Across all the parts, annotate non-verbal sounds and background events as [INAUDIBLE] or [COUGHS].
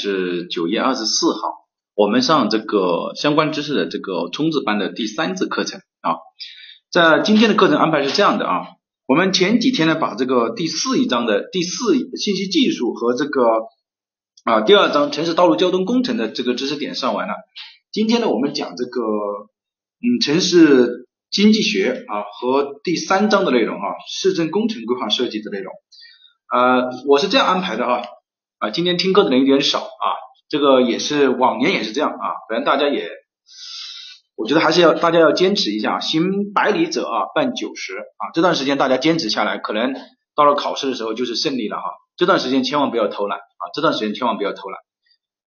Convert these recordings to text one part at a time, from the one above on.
是九月二十四号，我们上这个相关知识的这个冲刺班的第三次课程啊。在今天的课程安排是这样的啊，我们前几天呢把这个第四一章的第四信息技术和这个啊第二章城市道路交通工程的这个知识点上完了。今天呢我们讲这个嗯城市经济学啊和第三章的内容啊市政工程规划设计的内容。呃，我是这样安排的哈啊，今天听课的人有点少啊，这个也是往年也是这样啊，反正大家也。我觉得还是要大家要坚持一下，行百里者啊，半九十啊，这段时间大家坚持下来，可能到了考试的时候就是胜利了哈。这段时间千万不要偷懒啊，这段时间千万不要偷懒，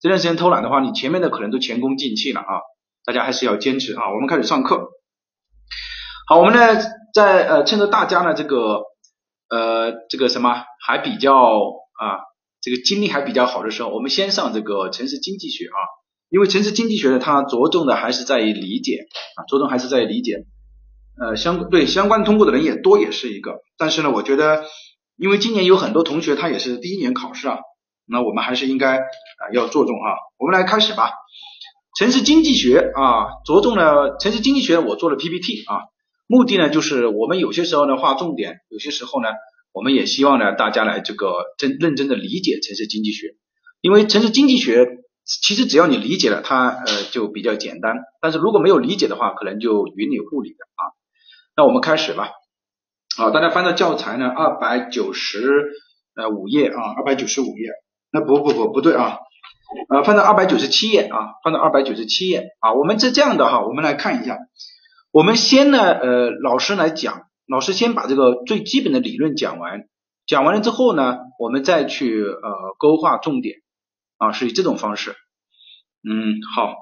这段时间偷懒的话，你前面的可能都前功尽弃了啊。大家还是要坚持啊。我们开始上课。好，我们呢在呃趁着大家呢这个呃这个什么还比较啊这个精力还比较好的时候，我们先上这个城市经济学啊。因为城市经济学呢，它着重的还是在于理解啊，着重还是在于理解，呃相对相关通过的人也多，也是一个。但是呢，我觉得，因为今年有很多同学他也是第一年考试啊，那我们还是应该啊要着重啊。我们来开始吧。城市经济学啊，着重呢城市经济学，我做了 PPT 啊，目的呢就是我们有些时候呢划重点，有些时候呢，我们也希望呢大家来这个真认真的理解城市经济学，因为城市经济学。其实只要你理解了它，呃，就比较简单。但是如果没有理解的话，可能就云里雾里的啊。那我们开始吧。好，大家翻到教材呢，二百九十呃五页啊，二百九十五页。那不不不不对啊，呃，翻到二百九十七页啊，翻到二百九十七页啊。我们是这样的哈，我们来看一下。我们先呢，呃，老师来讲，老师先把这个最基本的理论讲完，讲完了之后呢，我们再去呃勾画重点。啊，是以这种方式，嗯，好，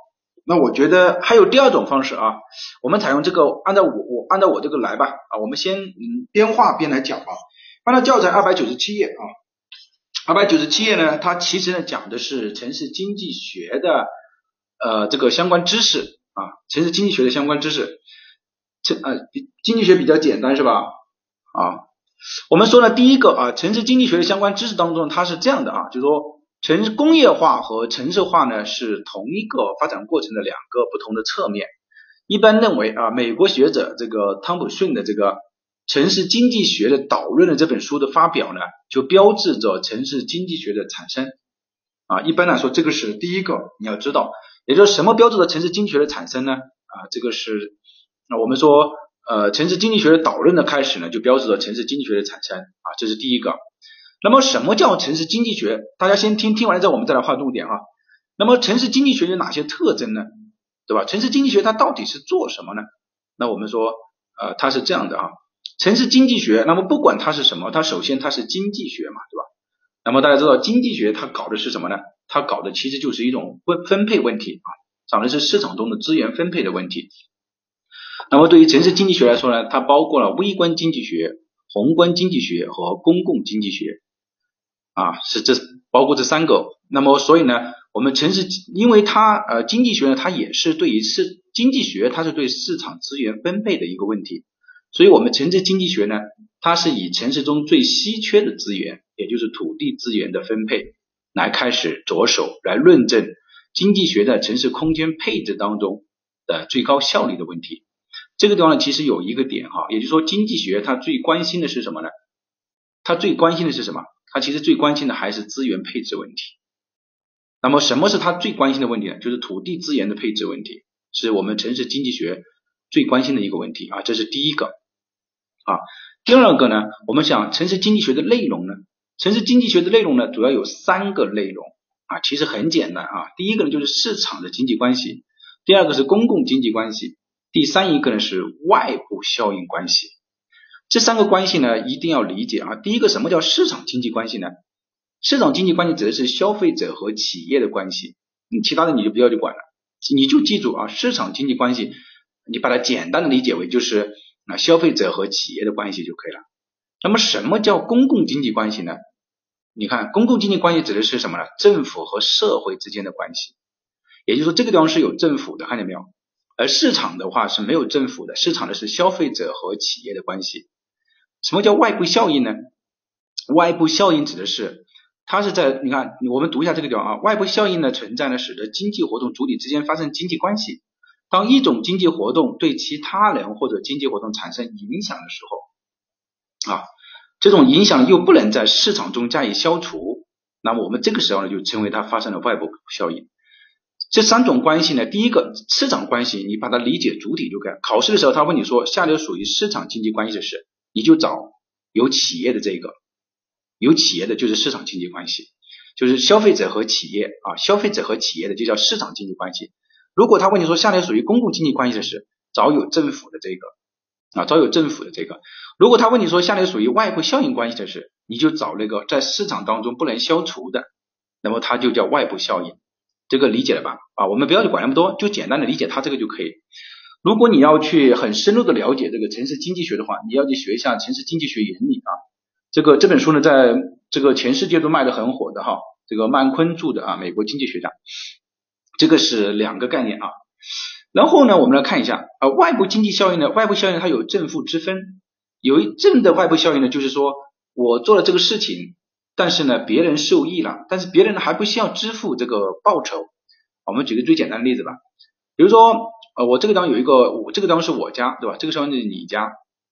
那我觉得还有第二种方式啊，我们采用这个，按照我我按照我这个来吧，啊，我们先嗯边画边来讲吧。按照教材二百九十七页啊，二百九十七页呢，它其实呢讲的是城市经济学的呃这个相关知识啊，城市经济学的相关知识，这呃经济学比较简单是吧？啊，我们说呢，第一个啊，城市经济学的相关知识当中，它是这样的啊，就是说。城工业化和城市化呢是同一个发展过程的两个不同的侧面。一般认为啊，美国学者这个汤普逊的这个城市经济学的导论的这本书的发表呢，就标志着城市经济学的产生啊。一般来说，这个是第一个你要知道，也就是什么标志着城市经济学的产生呢？啊，这个是那我们说呃，城市经济学的导论的开始呢，就标志着城市经济学的产生啊，这是第一个。那么什么叫城市经济学？大家先听听完了之后，我们再来划重点啊。那么城市经济学有哪些特征呢？对吧？城市经济学它到底是做什么呢？那我们说，呃，它是这样的啊。城市经济学，那么不管它是什么，它首先它是经济学嘛，对吧？那么大家知道经济学它搞的是什么呢？它搞的其实就是一种分分配问题啊，讲的是市场中的资源分配的问题。那么对于城市经济学来说呢，它包括了微观经济学、宏观经济学和公共经济学。啊，是这包括这三个，那么所以呢，我们城市因为它呃经济学呢，它也是对于市经济学，它是对市场资源分配的一个问题，所以我们城市经济学呢，它是以城市中最稀缺的资源，也就是土地资源的分配来开始着手来论证经济学在城市空间配置当中的最高效率的问题。这个地方呢，其实有一个点哈，也就是说经济学它最关心的是什么呢？它最关心的是什么？它其实最关心的还是资源配置问题。那么什么是他最关心的问题呢？就是土地资源的配置问题，是我们城市经济学最关心的一个问题啊，这是第一个啊。第二个呢，我们想城市经济学的内容呢，城市经济学的内容呢，主要有三个内容啊，其实很简单啊。第一个呢就是市场的经济关系，第二个是公共经济关系，第三一个呢是外部效应关系。这三个关系呢，一定要理解啊。第一个，什么叫市场经济关系呢？市场经济关系指的是消费者和企业的关系，你其他的你就不要去管了，你就记住啊，市场经济关系，你把它简单的理解为就是啊消费者和企业的关系就可以了。那么什么叫公共经济关系呢？你看，公共经济关系指的是什么呢？政府和社会之间的关系，也就是说这个地方是有政府的，看见没有？而市场的话是没有政府的，市场的是消费者和企业的关系。什么叫外部效应呢？外部效应指的是它是在你看，我们读一下这个地方啊，外部效应的存在呢，使得经济活动主体之间发生经济关系。当一种经济活动对其他人或者经济活动产生影响的时候，啊，这种影响又不能在市场中加以消除，那么我们这个时候呢，就称为它发生了外部效应。这三种关系呢，第一个市场关系，你把它理解主体就可以。考试的时候他问你说，下列属于市场经济关系的是，你就找有企业的这个，有企业的就是市场经济关系，就是消费者和企业啊，消费者和企业的就叫市场经济关系。如果他问你说下列属于公共经济关系的是，找有政府的这个啊，找有政府的这个。如果他问你说下列属于外部效应关系的是，你就找那个在市场当中不能消除的，那么它就叫外部效应。这个理解了吧？啊，我们不要去管那么多，就简单的理解它这个就可以。如果你要去很深入的了解这个城市经济学的话，你要去学一下《城市经济学原理》啊。这个这本书呢，在这个全世界都卖的很火的哈。这个曼昆著的啊，美国经济学家。这个是两个概念啊。然后呢，我们来看一下啊，外部经济效应呢，外部效应它有正负之分。有一正的外部效应呢，就是说我做了这个事情。但是呢，别人受益了，但是别人呢还不需要支付这个报酬。我们举个最简单的例子吧，比如说，呃，我这个地方有一个，我这个地方是我家，对吧？这个地方是你家，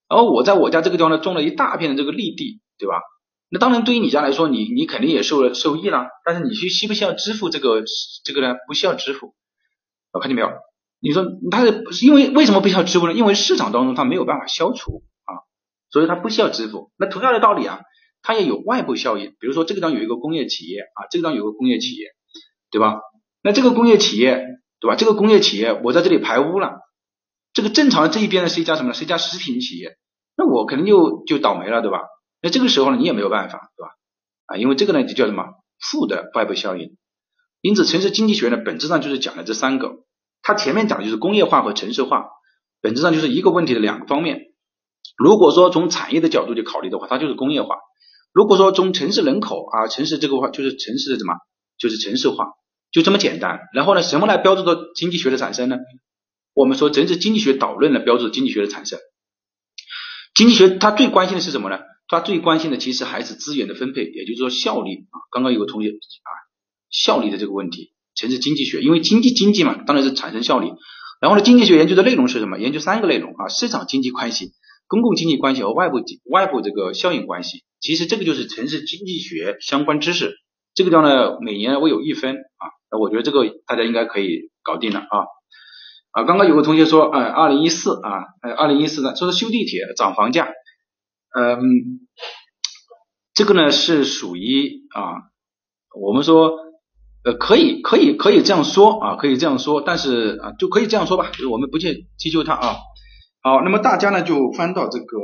然后我在我家这个地方呢种了一大片的这个绿地，对吧？那当然对于你家来说，你你肯定也受了受益了，但是你需需不需要支付这个这个呢？不需要支付，看见没有？你说它是因为为什么不需要支付呢？因为市场当中它没有办法消除啊，所以它不需要支付。那同样的道理啊。它也有外部效应，比如说这个地方有一个工业企业啊，这个地方有个工业企业，对吧？那这个工业企业，对吧？这个工业企业我在这里排污了，这个正常的这一边呢是一家什么呢？是一家食品企业，那我肯定就就倒霉了，对吧？那这个时候呢你也没有办法，对吧？啊，因为这个呢就叫什么负的外部效应。因此，城市经济学呢本质上就是讲的这三个，它前面讲的就是工业化和城市化，本质上就是一个问题的两个方面。如果说从产业的角度去考虑的话，它就是工业化。如果说从城市人口啊，城市这个话就是城市的什么，就是城市化，就这么简单。然后呢，什么来标志的经济学的产生呢？我们说城市经济学导论来标注经济学的产生。经济学它最关心的是什么呢？它最关心的其实还是资源的分配，也就是说效率啊。刚刚有个同学啊，效率的这个问题，城市经济学，因为经济经济嘛，当然是产生效率。然后呢，经济学研究的内容是什么？研究三个内容啊，市场经济关系。公共经济关系和外部外部这个效应关系，其实这个就是城市经济学相关知识。这个地方呢，每年我有一分啊，我觉得这个大家应该可以搞定了啊啊！刚刚有个同学说，呃，二零一四啊，呃，二零一四呢，说是修地铁涨房价，嗯，这个呢是属于啊，我们说呃可以可以可以这样说啊，可以这样说，但是啊就可以这样说吧，就是我们不去追究它啊。好，那么大家呢就翻到这个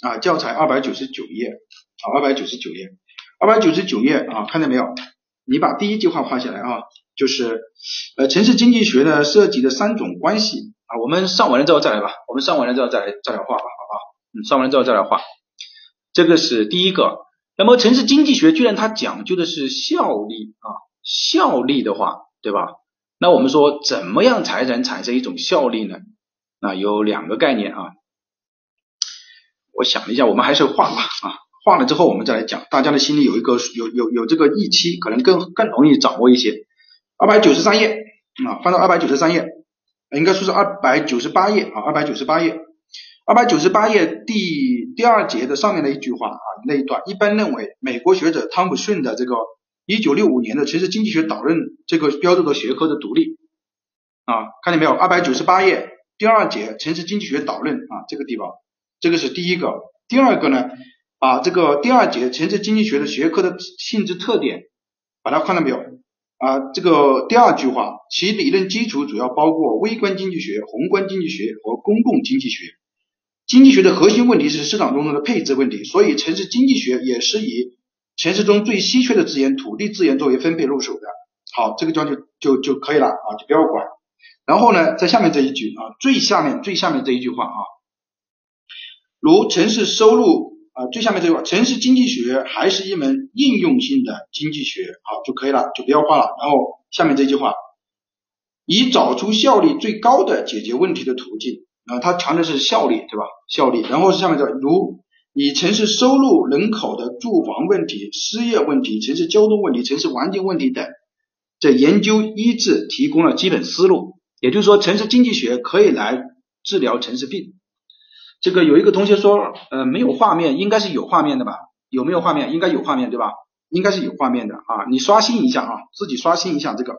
啊教材二百九十九页啊二百九十九页二百九十九页啊看见没有？你把第一句话画下来啊，就是呃城市经济学呢涉及的三种关系啊，我们上完了之后再来吧，我们上完了之后再来再来画吧，好不好？嗯，上完了之后再来画，这个是第一个。那么城市经济学居然它讲究的是效率啊，效率的话，对吧？那我们说怎么样才能产生一种效率呢？啊，有两个概念啊，我想了一下，我们还是画吧啊，画了之后我们再来讲，大家的心里有一个有有有这个预期，可能更更容易掌握一些。二百九十三页啊，翻到二百九十三页，应该说是二百九十八页啊，二百九十八页，二百九十八页第第二节的上面的一句话啊，那一段，一般认为，美国学者汤姆逊的这个一九六五年的城市经济学导论这个标注的学科的独立啊，看见没有？二百九十八页。第二节城市经济学导论啊，这个地方，这个是第一个。第二个呢，把这个第二节城市经济学的学科的性质特点，把它看到没有啊？这个第二句话，其理论基础主要包括微观经济学、宏观经济学和公共经济学。经济学的核心问题是市场中的配置问题，所以城市经济学也是以城市中最稀缺的资源——土地资源作为分配入手的。好，这个地方就就就可以了啊，就不要管。然后呢，在下面这一句啊，最下面最下面这一句话啊，如城市收入啊，最下面这句话，城市经济学还是一门应用性的经济学，好就可以了，就不要画了。然后下面这句话，以找出效率最高的解决问题的途径啊，它强的是效率，对吧？效率。然后是下面这如以城市收入、人口的住房问题、失业问题、城市交通问题、城市环境问题等，这研究医治提供了基本思路。也就是说，城市经济学可以来治疗城市病。这个有一个同学说，呃，没有画面，应该是有画面的吧？有没有画面？应该有画面对吧？应该是有画面的啊，你刷新一下啊，自己刷新一下这个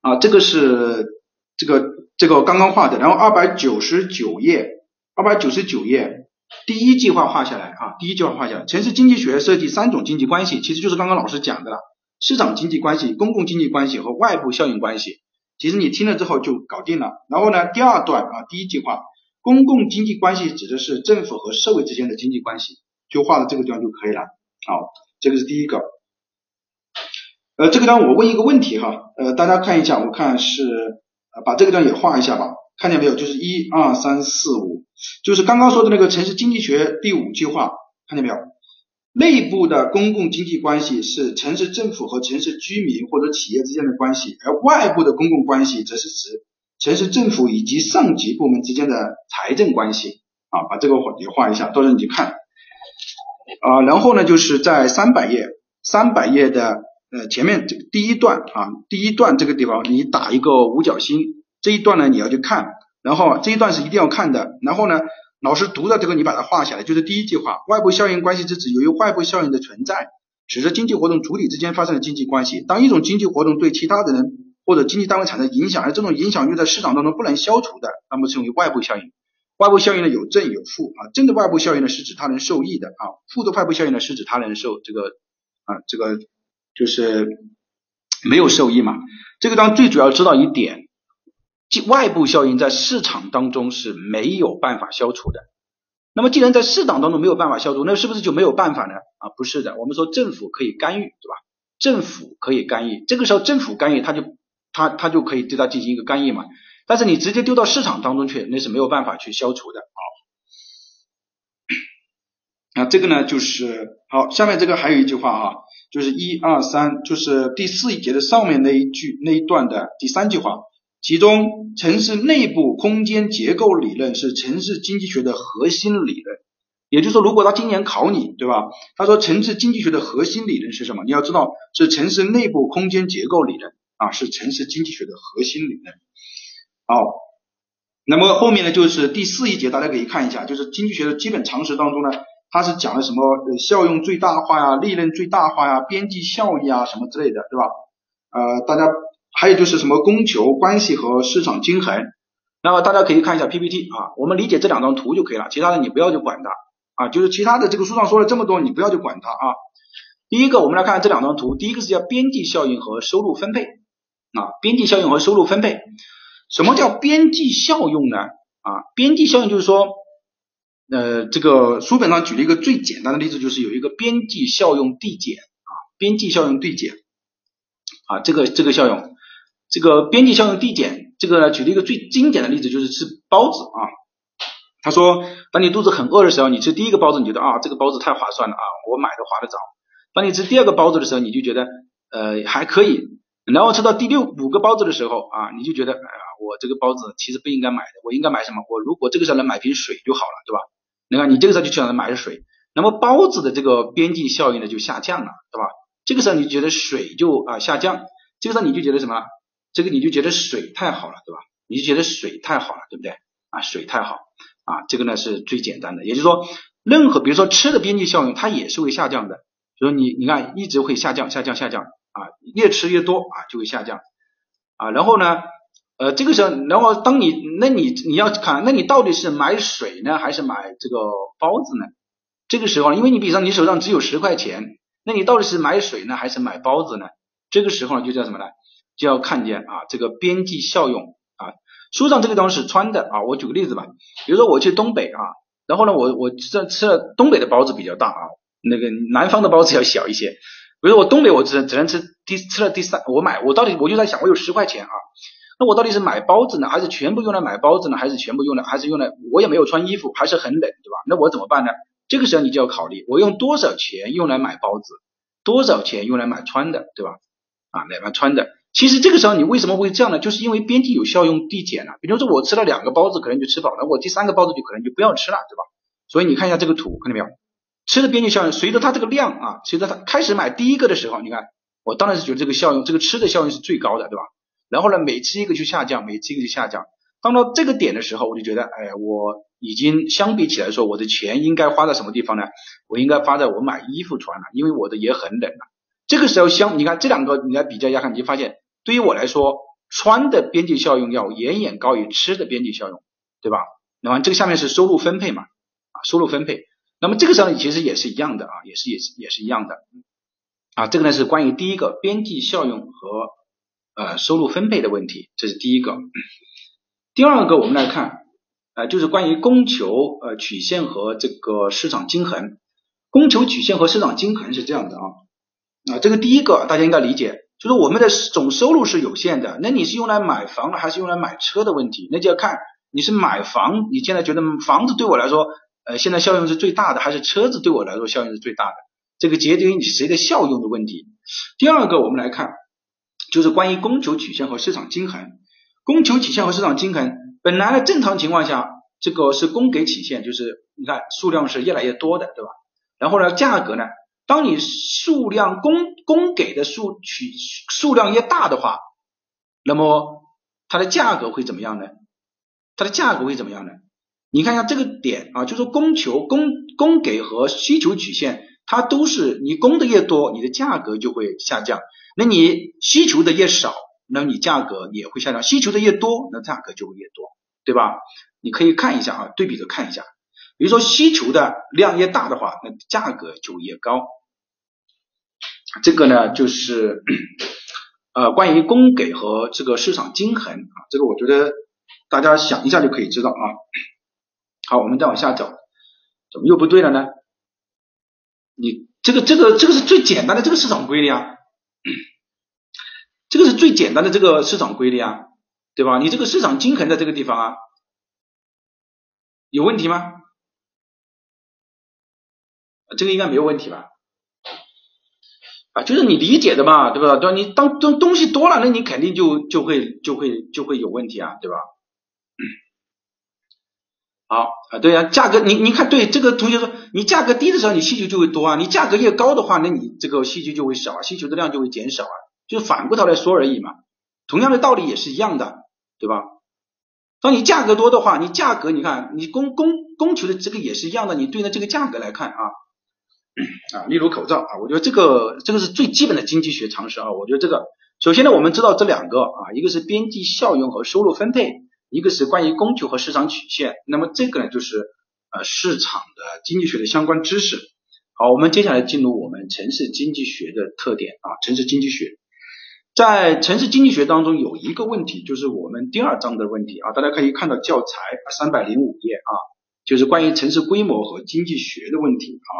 啊，这个是这个这个刚刚画的，然后二百九十九页，二百九十九页第一计划画下来啊，第一计划画下来，城市经济学设计三种经济关系，其实就是刚刚老师讲的，市场经济关系、公共经济关系和外部效应关系，其实你听了之后就搞定了。然后呢，第二段啊，第一句话，公共经济关系指的是政府和社会之间的经济关系，就画到这个地方就可以了。好，这个是第一个。呃，这个地方我问一个问题哈，呃，大家看一下，我看是呃把这个地方也画一下吧，看见没有？就是一二三四五，就是刚刚说的那个城市经济学第五句话，看见没有？内部的公共经济关系是城市政府和城市居民或者企业之间的关系，而外部的公共关系则是指城市政府以及上级部门之间的财政关系。啊，把这个也画一下，到时候你去看。啊，然后呢，就是在三百页，三百页的呃前面这第一段啊，第一段这个地方你打一个五角星，这一段呢你要去看，然后这一段是一定要看的，然后呢，老师读的这个你把它画下来，就是第一句话，外部效应关系是指由于外部效应的存在，使得经济活动主体之间发生了经济关系。当一种经济活动对其他人或者经济单位产生影响，而这种影响又在市场当中不能消除的，那么称为外部效应。外部效应呢有正有负啊，正的外部效应呢是指他人受益的啊，负的外部效应呢是指他人受这个啊这个就是没有受益嘛。这个当最主要知道一点，外部效应在市场当中是没有办法消除的。那么既然在市场当中没有办法消除，那是不是就没有办法呢？啊，不是的，我们说政府可以干预，对吧？政府可以干预，这个时候政府干预，他就他他就可以对他进行一个干预嘛。但是你直接丢到市场当中去，那是没有办法去消除的啊。那，这个呢就是好，下面这个还有一句话啊，就是一二三，就是第四一节的上面那一句那一段的第三句话，其中城市内部空间结构理论是城市经济学的核心理论。也就是说，如果他今年考你，对吧？他说城市经济学的核心理论是什么？你要知道是城市内部空间结构理论啊，是城市经济学的核心理论。好，那么后面呢就是第四一节，大家可以看一下，就是经济学的基本常识当中呢，它是讲了什么效用最大化呀、利润最大化呀、边际效益啊什么之类的，对吧？呃，大家还有就是什么供求关系和市场均衡，那么大家可以看一下 PPT 啊，我们理解这两张图就可以了，其他的你不要去管它啊，就是其他的这个书上说了这么多，你不要去管它啊。第一个，我们来看这两张图，第一个是叫边际效应和收入分配啊，边际效应和收入分配。什么叫边际效用呢？啊，边际效应就是说，呃，这个书本上举了一个最简单的例子，就是有一个边际效用递减啊，边际效用递减啊，这个这个效用，这个边际效用递减，这个举了一个最经典的例子，就是吃包子啊。他说，当你肚子很饿的时候，你吃第一个包子，你觉得啊，这个包子太划算了啊，我买的划得着。当你吃第二个包子的时候，你就觉得呃还可以。然后吃到第六五个包子的时候啊，你就觉得，哎呀，我这个包子其实不应该买的，我应该买什么？我如果这个时候能买瓶水就好了，对吧？你看，你这个时候就想着买水，那么包子的这个边际效应呢就下降了，对吧？这个时候你觉得水就啊下降，这个时候你就觉得什么？这个你就觉得水太好了，对吧？你就觉得水太好了，对不对？啊，水太好啊，这个呢是最简单的，也就是说，任何比如说吃的边际效应它也是会下降的，所以你你看一直会下降，下降，下降。啊，越吃越多啊，就会下降啊。然后呢，呃，这个时候，然后当你，那你你要看，那你到底是买水呢，还是买这个包子呢？这个时候，因为你比方你手上只有十块钱，那你到底是买水呢，还是买包子呢？这个时候呢，就叫什么呢？就要看见啊，这个边际效用啊。书上这个地方是穿的啊。我举个例子吧，比如说我去东北啊，然后呢，我我吃吃了东北的包子比较大啊，那个南方的包子要小一些。比如说我东北我只只能吃第吃了第三，我买我到底我就在想我有十块钱啊，那我到底是买包子呢，还是全部用来买包子呢，还是全部用来还是用来我也没有穿衣服，还是很冷，对吧？那我怎么办呢？这个时候你就要考虑我用多少钱用来买包子，多少钱用来买穿的，对吧？啊，买买穿的。其实这个时候你为什么会这样呢？就是因为边际有效用递减了。比如说我吃了两个包子可能就吃饱了，我第三个包子就可能就不要吃了，对吧？所以你看一下这个图，看到没有？吃的边际效应随着它这个量啊，随着它开始买第一个的时候，你看我当然是觉得这个效应，这个吃的效应是最高的，对吧？然后呢，每吃一个就下降，每吃一个就下降。当到这个点的时候，我就觉得，哎，我已经相比起来说，我的钱应该花在什么地方呢？我应该花在我买衣服穿了，因为我的也很冷了。这个时候相，你看这两个你来比较一下看，你就发现，对于我来说，穿的边际效用要远远高于吃的边际效用，对吧？那么这个下面是收入分配嘛，啊，收入分配。那么这个时候其实也是一样的啊，也是也是也是一样的啊。这个呢是关于第一个边际效用和呃收入分配的问题，这是第一个。第二个，我们来看，呃，就是关于供求呃曲线和这个市场均衡。供求曲线和市场均衡是这样的啊，啊，这个第一个大家应该理解，就是我们的总收入是有限的，那你是用来买房还是用来买车的问题，那就要看你是买房，你现在觉得房子对我来说，呃，现在效用是最大的，还是车子对我来说效用是最大的？这个决定于你谁的效用的问题。第二个，我们来看，就是关于供求曲线和市场均衡。供求曲线和市场均衡，本来呢正常情况下，这个是供给曲线，就是你看数量是越来越多的，对吧？然后呢，价格呢，当你数量供供给的数取数量越大的话，那么它的价格会怎么样呢？它的价格会怎么样呢？你看一下这个点啊，就是供求供供给和需求曲线，它都是你供的越多，你的价格就会下降，那你需求的越少。那你价格也会下降，需求的越多，那价格就会越多，对吧？你可以看一下啊，对比着看一下，比如说需求的量越大的话，那价格就越高。这个呢，就是呃关于供给和这个市场均衡啊，这个我觉得大家想一下就可以知道啊。好，我们再往下走，怎么又不对了呢？你这个这个这个是最简单的这个市场规律啊。这个是最简单的这个市场规律啊，对吧？你这个市场均衡在这个地方啊，有问题吗？这个应该没有问题吧？啊，就是你理解的嘛，对吧？对？你当东东西多了，那你肯定就就会就会就会有问题啊，对吧？好啊，对呀，价格你你看，对这个同学说，你价格低的时候，你需求就会多啊，你价格越高的话，那你这个需求就会少啊，需求的量就会减少啊。就是反过头来说而已嘛，同样的道理也是一样的，对吧？当你价格多的话，你价格你看你供供供求的这个也是一样的，你对应这个价格来看啊啊，例如口罩啊，我觉得这个这个是最基本的经济学常识啊。我觉得这个首先呢，我们知道这两个啊，一个是边际效用和收入分配，一个是关于供求和市场曲线。那么这个呢，就是呃市场的经济学的相关知识。好，我们接下来进入我们城市经济学的特点啊，城市经济学。在城市经济学当中有一个问题，就是我们第二章的问题啊，大家可以看到教材三百零五页啊，就是关于城市规模和经济学的问题啊。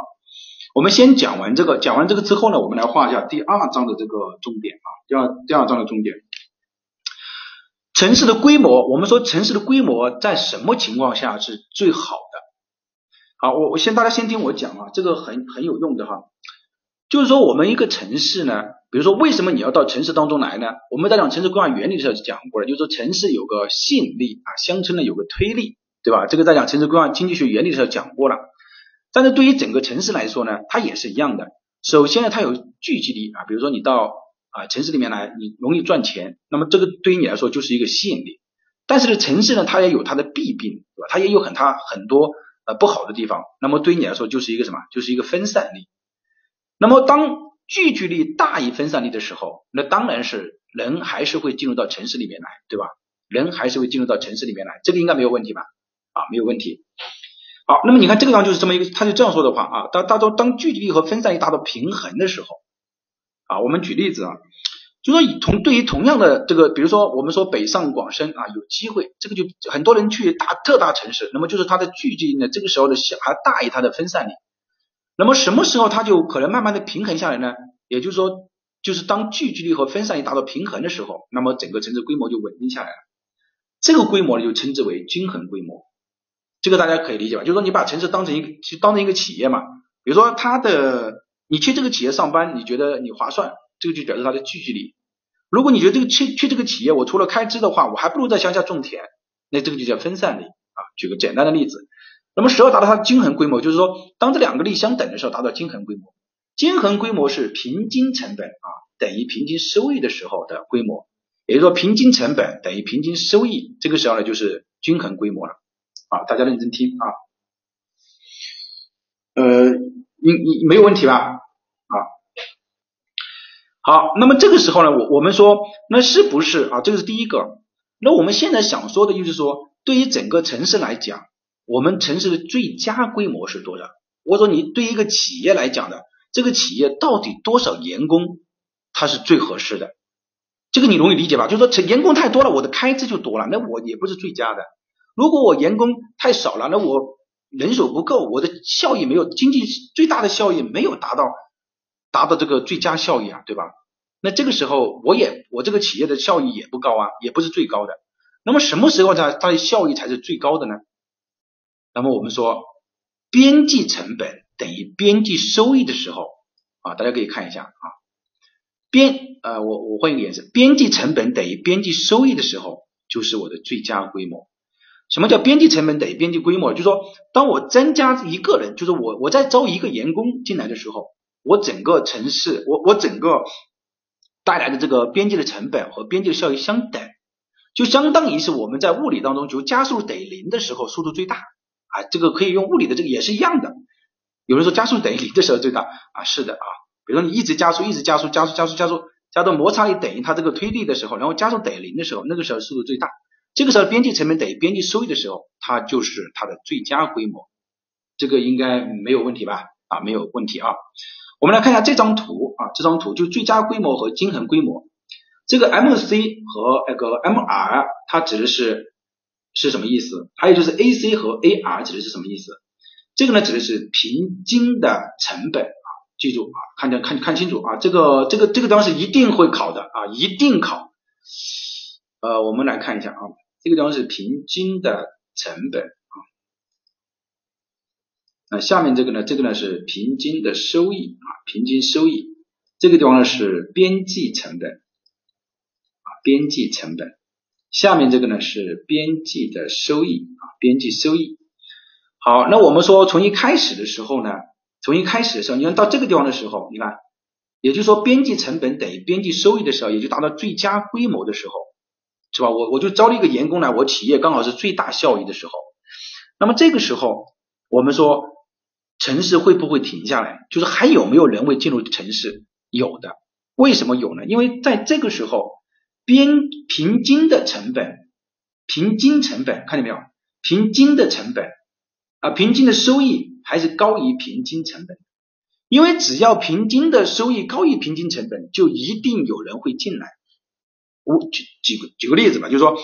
我们先讲完这个，讲完这个之后呢，我们来画一下第二章的这个重点啊，第二第二章的重点。城市的规模，我们说城市的规模在什么情况下是最好的？好，我我先大家先听我讲啊，这个很很有用的哈。就是说，我们一个城市呢，比如说，为什么你要到城市当中来呢？我们在讲城市规划原理的时候讲过了，就是说城市有个吸引力啊，乡村呢有个推力，对吧？这个在讲城市规划经济学原理的时候讲过了。但是对于整个城市来说呢，它也是一样的。首先呢，它有聚集力啊，比如说你到啊城市里面来，你容易赚钱，那么这个对于你来说就是一个吸引力。但是呢，城市呢，它也有它的弊病，对吧？它也有很它很多呃不好的地方。那么对于你来说，就是一个什么？就是一个分散力。那么当聚集力大于分散力的时候，那当然是人还是会进入到城市里面来，对吧？人还是会进入到城市里面来，这个应该没有问题吧？啊，没有问题。好，那么你看这个地方就是这么一个，他就这样说的话啊，当当当当聚集力和分散力达到平衡的时候，啊，我们举例子啊，就说以同对于同样的这个，比如说我们说北上广深啊，有机会，这个就很多人去大特大城市，那么就是它的聚集力呢，这个时候的小还大于它的分散力。那么什么时候它就可能慢慢的平衡下来呢？也就是说，就是当聚集力和分散力达到平衡的时候，那么整个城市规模就稳定下来了。这个规模呢就称之为均衡规模。这个大家可以理解吧？就是说你把城市当成一个，当成一个企业嘛。比如说它的，你去这个企业上班，你觉得你划算，这个就表示它的聚集力。如果你觉得这个去去这个企业，我除了开支的话，我还不如在乡下种田，那这个就叫分散力啊。举个简单的例子。那么十二达到它的均衡规模，就是说当这两个力相等的时候达到均衡规模。均衡规模是平均成本啊等于平均收益的时候的规模，也就是说平均成本等于平均收益，这个时候呢就是均衡规模了啊，大家认真听啊，呃，你你没有问题吧？啊，好，那么这个时候呢，我我们说那是不是啊？这个是第一个。那我们现在想说的就是说，对于整个城市来讲，我们城市的最佳规模是多少？我说你对一个企业来讲的。这个企业到底多少员工，它是最合适的？这个你容易理解吧？就是说，员工太多了，我的开支就多了，那我也不是最佳的。如果我员工太少了，那我人手不够，我的效益没有经济最大的效益没有达到达到这个最佳效益啊，对吧？那这个时候我也我这个企业的效益也不高啊，也不是最高的。那么什么时候它它的效益才是最高的呢？那么我们说边际成本。等于边际收益的时候啊，大家可以看一下啊，边呃我我换一个颜色，边际成本等于边际收益的时候，就是我的最佳规模。什么叫边际成本等于边际规模？就是说，当我增加一个人，就是我我在招一个员工进来的时候，我整个城市我我整个带来的这个边际的成本和边际的效益相等，就相当于是我们在物理当中就加速等于零的时候速度最大啊，这个可以用物理的这个也是一样的。有人说加速等于零的时候最大啊，是的啊，比如说你一直加速，一直加速，加速，加速，加速，加到摩擦力等于它这个推力的时候，然后加速等于零的时候，那个时候速度最大。这个时候边际成本等于边际收益的时候，它就是它的最佳规模。这个应该没有问题吧？啊，没有问题啊。我们来看一下这张图啊，这张图就最佳规模和均衡规模。这个 MC 和那个 MR 它指的是是什么意思？还有就是 AC 和 AR 指的是什么意思？这个呢指的是平均的成本啊，记住啊，看见看看清楚啊，这个这个这个当时一定会考的啊，一定考。呃，我们来看一下啊，这个地方是平均的成本啊，那下面这个呢，这个呢是平均的收益啊，平均收益，这个地方呢是边际成本啊，边际成本，下面这个呢是边际的收益啊，边际收益。好，那我们说从一开始的时候呢，从一开始的时候，你看到这个地方的时候，你看，也就是说边际成本等于边际收益的时候，也就达到最佳规模的时候，是吧？我我就招了一个员工来，我企业刚好是最大效益的时候，那么这个时候，我们说城市会不会停下来？就是还有没有人会进入城市？有的，为什么有呢？因为在这个时候，边平均的成本，平均成本看见没有？平均的成本。啊，平均的收益还是高于平均成本，因为只要平均的收益高于平均成本，就一定有人会进来。我举举个举个例子吧，就是说，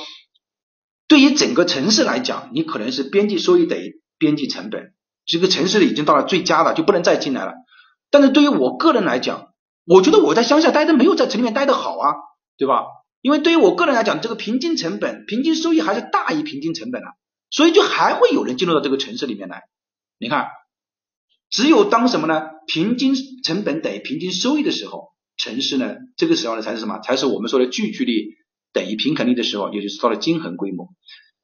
对于整个城市来讲，你可能是边际收益等于边际成本，这个城市已经到了最佳了，就不能再进来了。但是对于我个人来讲，我觉得我在乡下待的没有在城里面待的好啊，对吧？因为对于我个人来讲，这个平均成本、平均收益还是大于平均成本的。所以就还会有人进入到这个城市里面来。你看，只有当什么呢？平均成本等于平均收益的时候，城市呢，这个时候呢才是什么？才是我们说的聚聚力等于平衡力的时候，也就是到了均衡规模。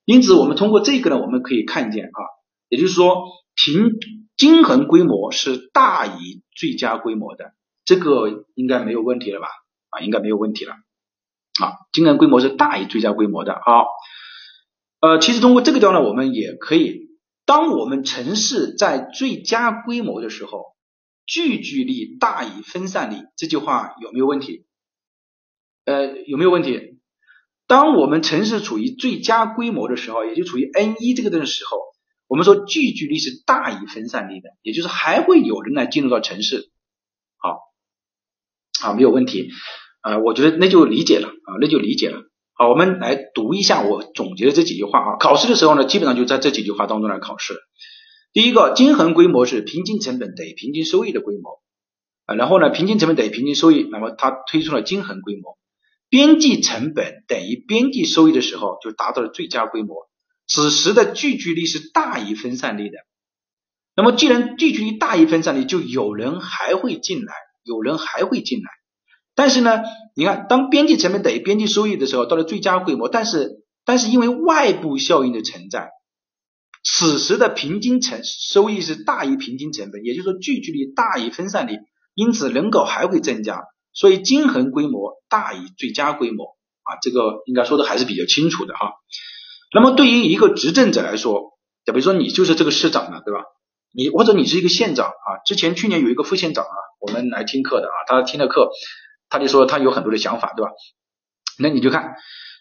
因此，我们通过这个呢，我们可以看见啊，也就是说，平均衡规模是大于最佳规模的，这个应该没有问题了吧？啊，应该没有问题了。啊，均衡规模是大于最佳规模的。好。呃，其实通过这个地方呢，我们也可以，当我们城市在最佳规模的时候，聚聚力大于分散力，这句话有没有问题？呃，有没有问题？当我们城市处于最佳规模的时候，也就处于 N 一这个的时候，我们说聚聚力是大于分散力的，也就是还会有人来进入到城市。好，好，没有问题。呃，我觉得那就理解了啊，那就理解了。好，我们来读一下我总结的这几句话啊。考试的时候呢，基本上就在这几句话当中来考试。第一个，均衡规模是平均成本等于平均收益的规模啊。然后呢，平均成本等于平均收益，那么它推出了均衡规模。边际成本等于边际收益的时候，就达到了最佳规模。此时的聚聚力是大于分散力的。那么既然聚聚力大于分散力，就有人还会进来，有人还会进来。但是呢，你看，当边际成本等于边际收益的时候，到了最佳规模，但是但是因为外部效应的存在，此时的平均成收益是大于平均成本，也就是说聚集率大于分散力，因此人口还会增加，所以均衡规模大于最佳规模啊，这个应该说的还是比较清楚的哈。那么对于一个执政者来说，就比如说你就是这个市长了，对吧？你或者你是一个县长啊，之前去年有一个副县长啊，我们来听课的啊，他听了课，他就说他有很多的想法，对吧？那你就看，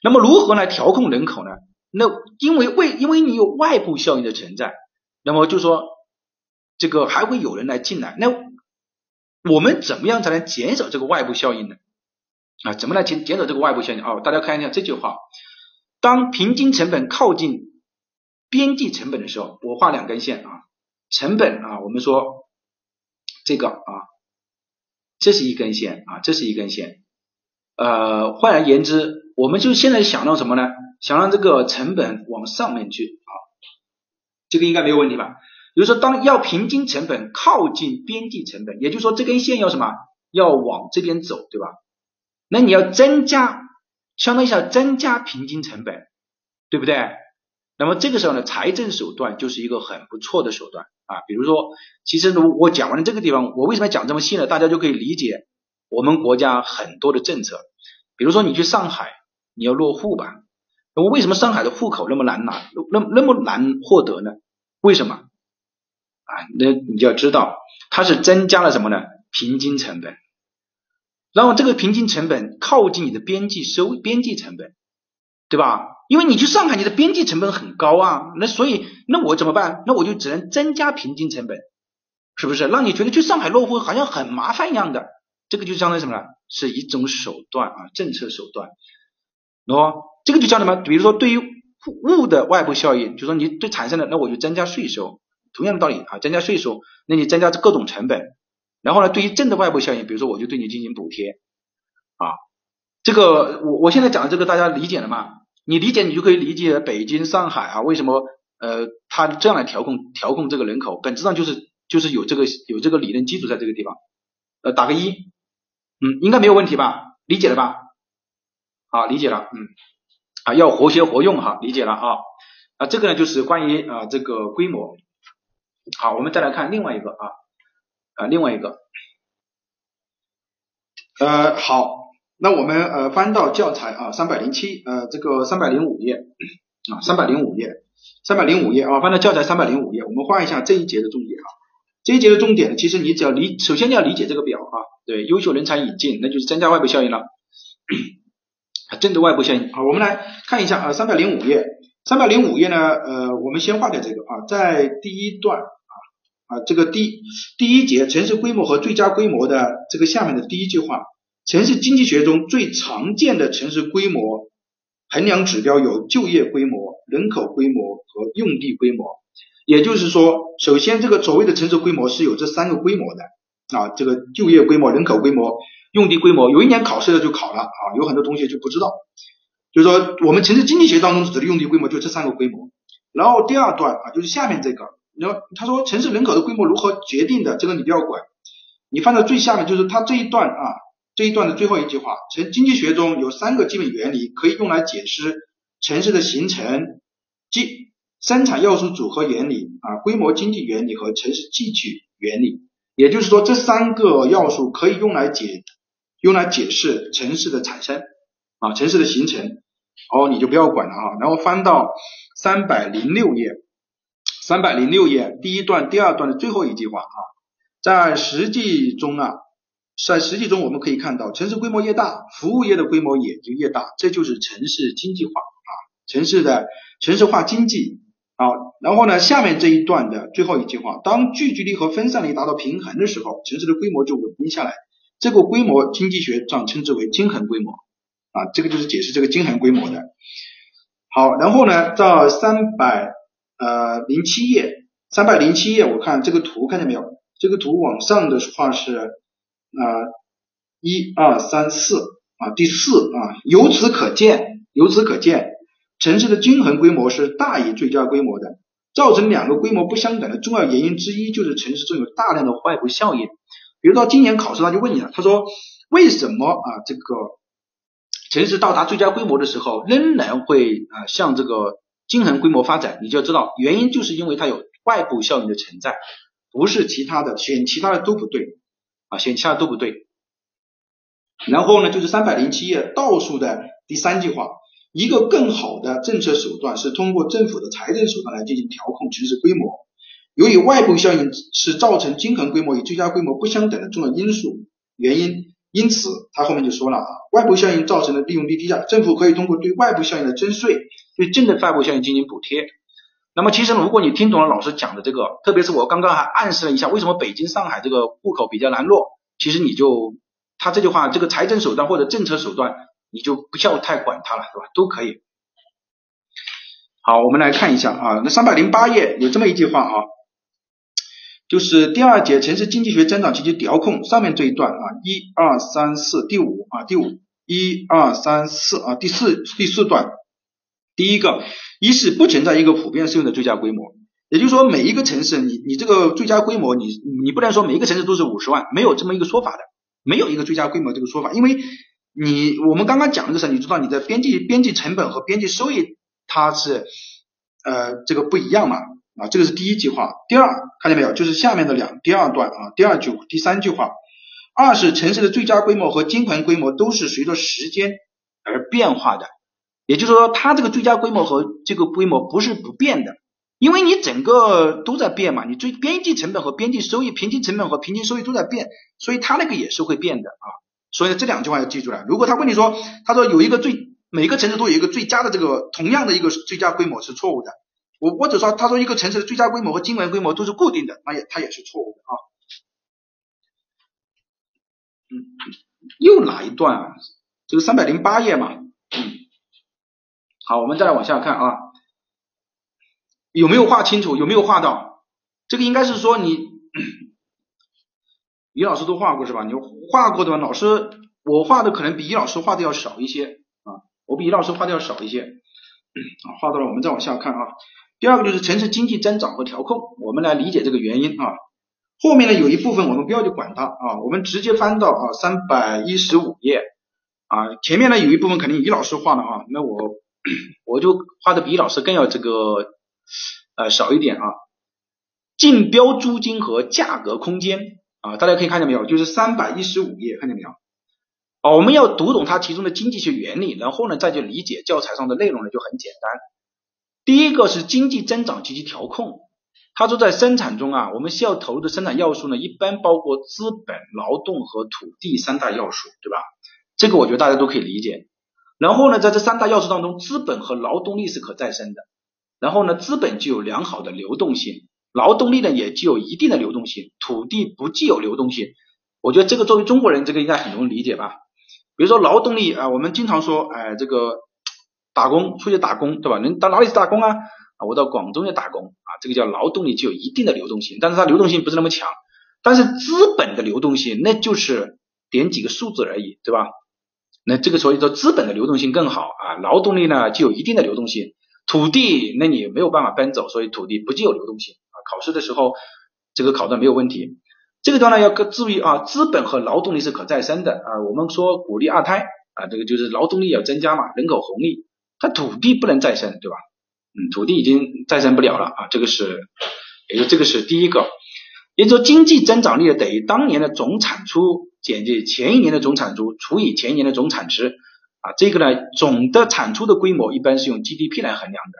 那么如何来调控人口呢？那因为为因为你有外部效应的存在，那么就说这个还会有人来进来。那我们怎么样才能减少这个外部效应呢？啊，怎么来减减少这个外部效应？哦，大家看一下这句话：当平均成本靠近边际成本的时候，我画两根线啊，成本啊，我们说这个啊，这是一根线啊，这是一根线。呃，换而言之，我们就现在想到什么呢？想让这个成本往上面去啊，这个应该没有问题吧？比如说，当要平均成本靠近边际成本，也就是说这根线要什么？要往这边走，对吧？那你要增加，相当于要增加平均成本，对不对？那么这个时候呢，财政手段就是一个很不错的手段啊。比如说，其实如我讲完了这个地方，我为什么讲这么细呢？大家就可以理解我们国家很多的政策。比如说，你去上海，你要落户吧？我为什么上海的户口那么难拿，那那么难获得呢？为什么？啊，那你就要知道，它是增加了什么呢？平均成本，然后这个平均成本靠近你的边际收边际成本，对吧？因为你去上海，你的边际成本很高啊，那所以那我怎么办？那我就只能增加平均成本，是不是？让你觉得去上海落户好像很麻烦一样的，这个就相当于什么呢？是一种手段啊，政策手段，喏。这个就叫什么？比如说，对于物的外部效应，就说你对产生的，那我就增加税收，同样的道理啊，增加税收，那你增加各种成本。然后呢，对于正的外部效应，比如说我就对你进行补贴啊。这个我我现在讲的这个大家理解了吗？你理解，你就可以理解北京、上海啊，为什么呃，它这样来调控调控这个人口，本质上就是就是有这个有这个理论基础在这个地方。呃，打个一，嗯，应该没有问题吧？理解了吧？好，理解了，嗯。啊，要活学活用哈，理解了啊。啊，这个呢就是关于啊这个规模。好，我们再来看另外一个啊啊另外一个。呃，好，那我们呃翻到教材啊三百零七呃这个三百零五页啊三百零五页三百零五页啊翻到教材三百零五页，我们画一下这一节的重点啊。这一节的重点其实你只要理，首先你要理解这个表啊，对，优秀人才引进，那就是增加外部效应了。啊，政治外部效应。好，我们来看一下啊，三百零五页，三百零五页呢，呃，我们先画点这个啊，在第一段啊啊这个第第一节城市规模和最佳规模的这个下面的第一句话，城市经济学中最常见的城市规模衡量指标有就业规模、人口规模和用地规模，也就是说，首先这个所谓的城市规模是有这三个规模的。啊，这个就业规模、人口规模。用地规模有一年考试的就考了啊，有很多同学就不知道，就是说我们城市经济学当中指的用地规模就这三个规模。然后第二段啊，就是下面这个，然后他说城市人口的规模如何决定的，这个你不要管，你放在最下面就是他这一段啊，这一段的最后一句话，城经济学中有三个基本原理可以用来解释城市的形成，即生产要素组合原理啊、规模经济原理和城市集聚原理。也就是说，这三个要素可以用来解。用来解释城市的产生啊，城市的形成，哦，你就不要管了哈。然后翻到三百零六页，三百零六页第一段、第二段的最后一句话啊，在实际中啊，在实际中我们可以看到，城市规模越大，服务业的规模也就越大，这就是城市经济化啊，城市的城市化经济啊。然后呢，下面这一段的最后一句话，当聚集力和分散力达到平衡的时候，城市的规模就稳定下来。这个规模经济学上称之为均衡规模啊，这个就是解释这个均衡规模的。好，然后呢，到三百呃零七页，三百零七页，我看这个图看见没有？这个图往上的话是啊一二三四啊第四啊，由此可见，由此可见，城市的均衡规模是大于最佳规模的。造成两个规模不相等的重要原因之一，就是城市中有大量的外部效应。比如说今年考试他就问你了，他说为什么啊这个城市到达最佳规模的时候仍然会啊向这个均衡规模发展，你就知道原因就是因为它有外部效应的存在，不是其他的，选其他的都不对啊，选其他的都不对。然后呢，就是三百零七页倒数的第三句话，一个更好的政策手段是通过政府的财政手段来进行调控城市规模。由于外部效应是造成均衡规模与最佳规模不相等的重要因素原因，因此他后面就说了啊，外部效应造成的利用率低下，政府可以通过对外部效应的征税，对正的外部效应进行补贴。那么其实如果你听懂了老师讲的这个，特别是我刚刚还暗示了一下为什么北京、上海这个户口比较难落，其实你就。他这句话，这个财政手段或者政策手段，你就不要太管它了，是吧？都可以。好，我们来看一下啊，那三百零八页有这么一句话啊，就是第二节城市经济学增长及其调控上面这一段啊，一二三四第五啊，第五一二三四啊，第四第四段，第一个，一是不存在一个普遍适用的最佳规模，也就是说每一个城市，你你这个最佳规模，你你不能说每一个城市都是五十万，没有这么一个说法的。没有一个最佳规模这个说法，因为你我们刚刚讲的时候，你知道你的边际边际成本和边际收益它是呃这个不一样嘛啊，这个是第一句话。第二看见没有，就是下面的两第二段啊，第二句第三句话，二是城市的最佳规模和均衡规模都是随着时间而变化的，也就是说它这个最佳规模和这个规模不是不变的。因为你整个都在变嘛，你最边际成本和边际收益，平均成本和平均收益都在变，所以它那个也是会变的啊。所以这两句话要记住了。如果他问你说，他说有一个最每个城市都有一个最佳的这个同样的一个最佳规模是错误的。我或者说他说一个城市的最佳规模和经文规模都是固定的，那也他也是错误的啊。嗯，又哪一段啊？这个三百零八页嘛。好，我们再来往下看啊。有没有画清楚？有没有画到？这个应该是说你，李老师都画过是吧？你画过的？老师我画的可能比李老师画的要少一些啊，我比李老师画的要少一些，画到了。我们再往下看啊。第二个就是城市经济增长和调控，我们来理解这个原因啊。后面呢有一部分我们不要去管它啊，我们直接翻到啊三百一十五页啊，前面呢有一部分肯定李老师画的啊，那我 [COUGHS] 我就画的比李老师更要这个。呃，少一点啊。竞标租金和价格空间啊，大家可以看见没有？就是三百一十五页，看见没有？哦，我们要读懂它其中的经济学原理，然后呢再去理解教材上的内容呢，就很简单。第一个是经济增长及其调控。他说在生产中啊，我们需要投入的生产要素呢，一般包括资本、劳动和土地三大要素，对吧？这个我觉得大家都可以理解。然后呢，在这三大要素当中，资本和劳动力是可再生的。然后呢，资本具有良好的流动性，劳动力呢也具有一定的流动性，土地不具有流动性。我觉得这个作为中国人，这个应该很容易理解吧？比如说劳动力啊，我们经常说，哎，这个打工出去打工，对吧？人到哪里去打工啊？啊，我到广东去打工啊，这个叫劳动力具有一定的流动性，但是它流动性不是那么强。但是资本的流动性，那就是点几个数字而已，对吧？那这个所以说资本的流动性更好啊，劳动力呢具有一定的流动性。土地，那你没有办法搬走，所以土地不具有流动性啊。考试的时候，这个考的没有问题。这个当然要注意啊，资本和劳动力是可再生的啊。我们说鼓励二胎啊，这个就是劳动力要增加嘛，人口红利。它土地不能再生，对吧？嗯，土地已经再生不了了啊。这个是，也就这个是第一个。也就说，经济增长率等于当年的总产出减去前一年的总产出除以前一年的总产值。啊，这个呢，总的产出的规模一般是用 GDP 来衡量的。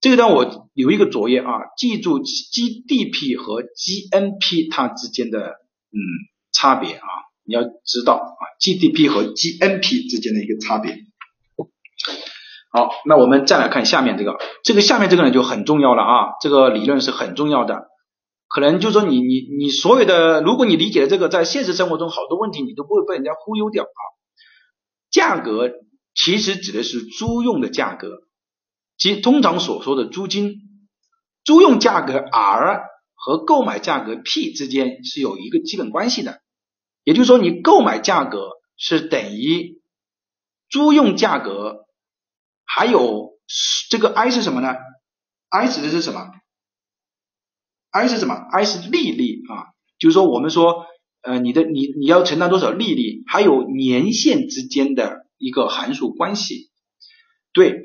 这个呢，我有一个作业啊，记住 GDP 和 GNP 它之间的嗯差别啊，你要知道啊，GDP 和 GNP 之间的一个差别。好，那我们再来看下面这个，这个下面这个呢就很重要了啊，这个理论是很重要的。可能就说你你你所有的，如果你理解了这个，在现实生活中好多问题你都不会被人家忽悠掉啊。价格其实指的是租用的价格，即通常所说的租金。租用价格 R 和购买价格 P 之间是有一个基本关系的，也就是说，你购买价格是等于租用价格，还有这个 I 是什么呢？I 指的是什么？I 是什么？I 是利率啊，就是说我们说。呃，你的你你要承担多少利率，还有年限之间的一个函数关系。对，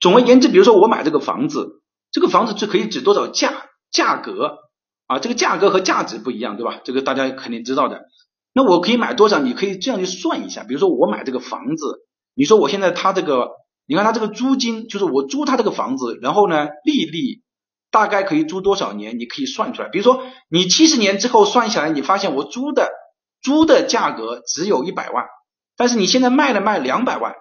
总而言之，比如说我买这个房子，这个房子是可以指多少价价格啊？这个价格和价值不一样，对吧？这个大家肯定知道的。那我可以买多少？你可以这样去算一下。比如说我买这个房子，你说我现在他这个，你看他这个租金，就是我租他这个房子，然后呢利率大概可以租多少年？你可以算出来。比如说你七十年之后算下来，你发现我租的租的价格只有一百万，但是你现在卖了卖两百万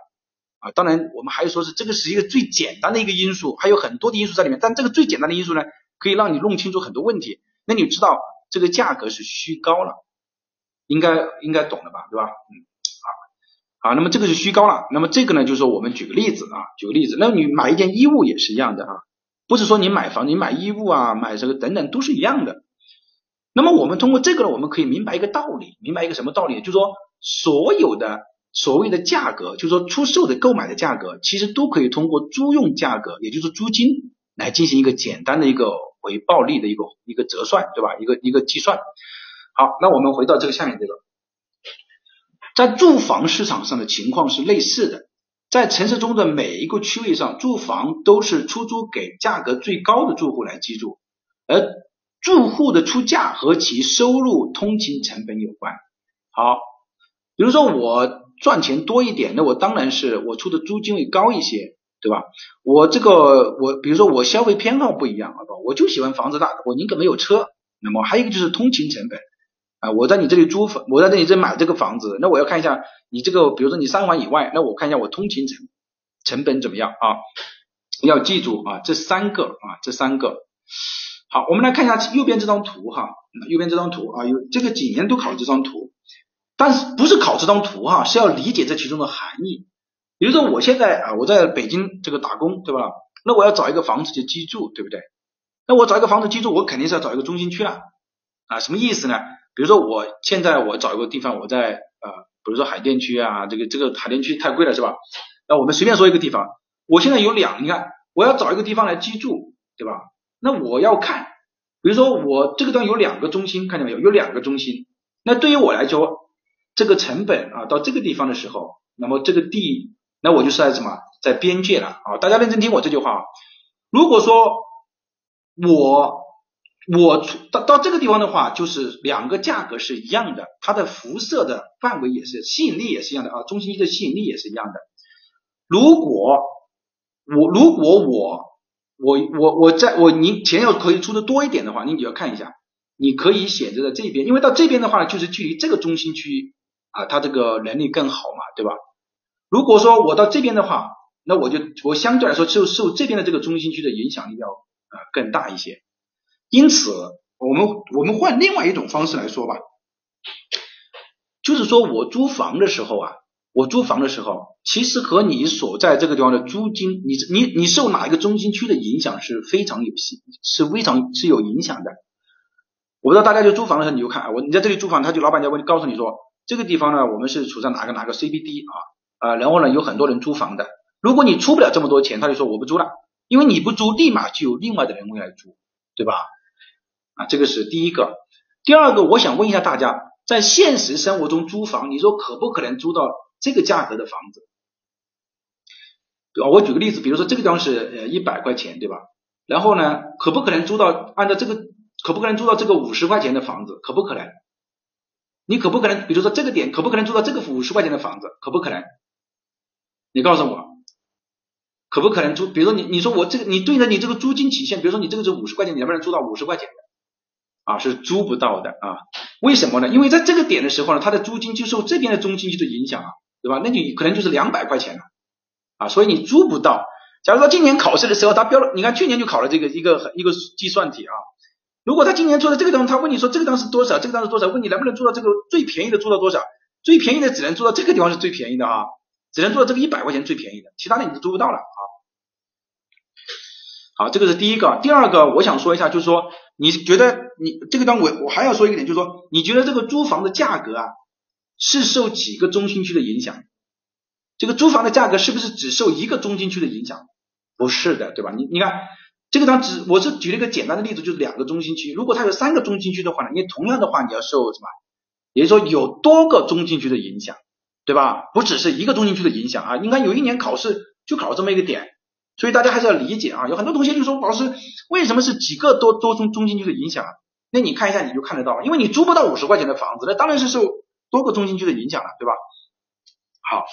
啊。当然我们还有说是这个是一个最简单的一个因素，还有很多的因素在里面。但这个最简单的因素呢，可以让你弄清楚很多问题。那你知道这个价格是虚高了。应该应该懂了吧，对吧？嗯，啊，那么这个是虚高了。那么这个呢，就是说我们举个例子啊，举个例子。那你买一件衣物也是一样的啊，不是说你买房，你买衣物啊，买这个等等都是一样的。那么我们通过这个呢，我们可以明白一个道理，明白一个什么道理？就是说所有的所谓的价格，就是说出售的购买的价格，其实都可以通过租用价格，也就是租金来进行一个简单的一个回报率的一个一个折算，对吧？一个一个计算。好，那我们回到这个下面这个，在住房市场上的情况是类似的，在城市中的每一个区位上，住房都是出租给价格最高的住户来居住，而住户的出价和其收入、通勤成本有关。好，比如说我赚钱多一点，那我当然是我出的租金会高一些，对吧？我这个我比如说我消费偏好不一样，好吧？我就喜欢房子大，我宁可没有车。那么还有一个就是通勤成本。啊，我在你这里租房，我在这里这买这个房子，那我要看一下你这个，比如说你三环以外，那我看一下我通勤成成本怎么样啊？要记住啊，这三个啊，这三个。好，我们来看一下右边这张图哈，右边这张图啊，有这个几年都考这张图，但是不是考这张图哈，是要理解这其中的含义。比如说我现在啊，我在北京这个打工，对吧？那我要找一个房子去居住，对不对？那我找一个房子居住，我肯定是要找一个中心区了啊，什么意思呢？比如说我现在我找一个地方，我在呃，比如说海淀区啊，这个这个海淀区太贵了是吧？那我们随便说一个地方，我现在有两，你看我要找一个地方来居住，对吧？那我要看，比如说我这个地方有两个中心，看见没有？有两个中心，那对于我来说，这个成本啊，到这个地方的时候，那么这个地，那我就是在什么，在边界了啊？大家认真听我这句话啊，如果说我。我到到这个地方的话，就是两个价格是一样的，它的辐射的范围也是吸引力也是一样的啊，中心区的吸引力也是一样的。如果我如果我我我我在我你钱要可以出的多一点的话，你就要看一下，你可以选择在这边，因为到这边的话就是距离这个中心区啊，它这个能力更好嘛，对吧？如果说我到这边的话，那我就我相对来说就受这边的这个中心区的影响力要啊更大一些。因此，我们我们换另外一种方式来说吧，就是说我租房的时候啊，我租房的时候，其实和你所在这个地方的租金，你你你受哪一个中心区的影响是非常有是非常是有影响的。我不知道大家就租房的时候，你就看我你在这里租房，他就老板就会告诉你说，这个地方呢，我们是处在哪个哪个 CBD 啊啊，然后呢有很多人租房的，如果你出不了这么多钱，他就说我不租了，因为你不租，立马就有另外的人会来租，对吧？啊，这个是第一个。第二个，我想问一下大家，在现实生活中租房，你说可不可能租到这个价格的房子？啊，我举个例子，比如说这个地方是呃一百块钱，对吧？然后呢，可不可能租到按照这个，可不可能租到这个五十块钱的房子？可不可能？你可不可能，比如说这个点，可不可能租到这个五十块钱的房子？可不可能？你告诉我，可不可能租？比如说你你说我这个，你对着你这个租金曲线，比如说你这个是五十块钱，你能不能租到五十块钱？啊，是租不到的啊？为什么呢？因为在这个点的时候呢，它的租金就受这边的中心区的影响啊，对吧？那你可能就是两百块钱了啊，所以你租不到。假如说今年考试的时候，他标了，你看去年就考了这个一个一个计算题啊。如果他今年做的这个地方，他问你说这个地方是多少，这个地方是多少？问你能不能租到这个最便宜的，租到多少？最便宜的只能租到这个地方是最便宜的啊，只能租到这个一百块钱最便宜的，其他的你都租不到了啊。好，这个是第一个。第二个，我想说一下，就是说。你觉得你这个单我我还要说一个点，就是说你觉得这个租房的价格啊是受几个中心区的影响？这个租房的价格是不是只受一个中心区的影响？不是的，对吧？你你看这个当只我是举了一个简单的例子，就是两个中心区。如果它有三个中心区的话呢，你同样的话你要受什么？也就是说有多个中心区的影响，对吧？不只是一个中心区的影响啊。你看有一年考试就考这么一个点。所以大家还是要理解啊。有很多同学就说，老师为什么是几个多多中中心区的影响啊？那你看一下你就看得到，因为你租不到五十块钱的房子，那当然是受多个中心区的影响了，对吧？好，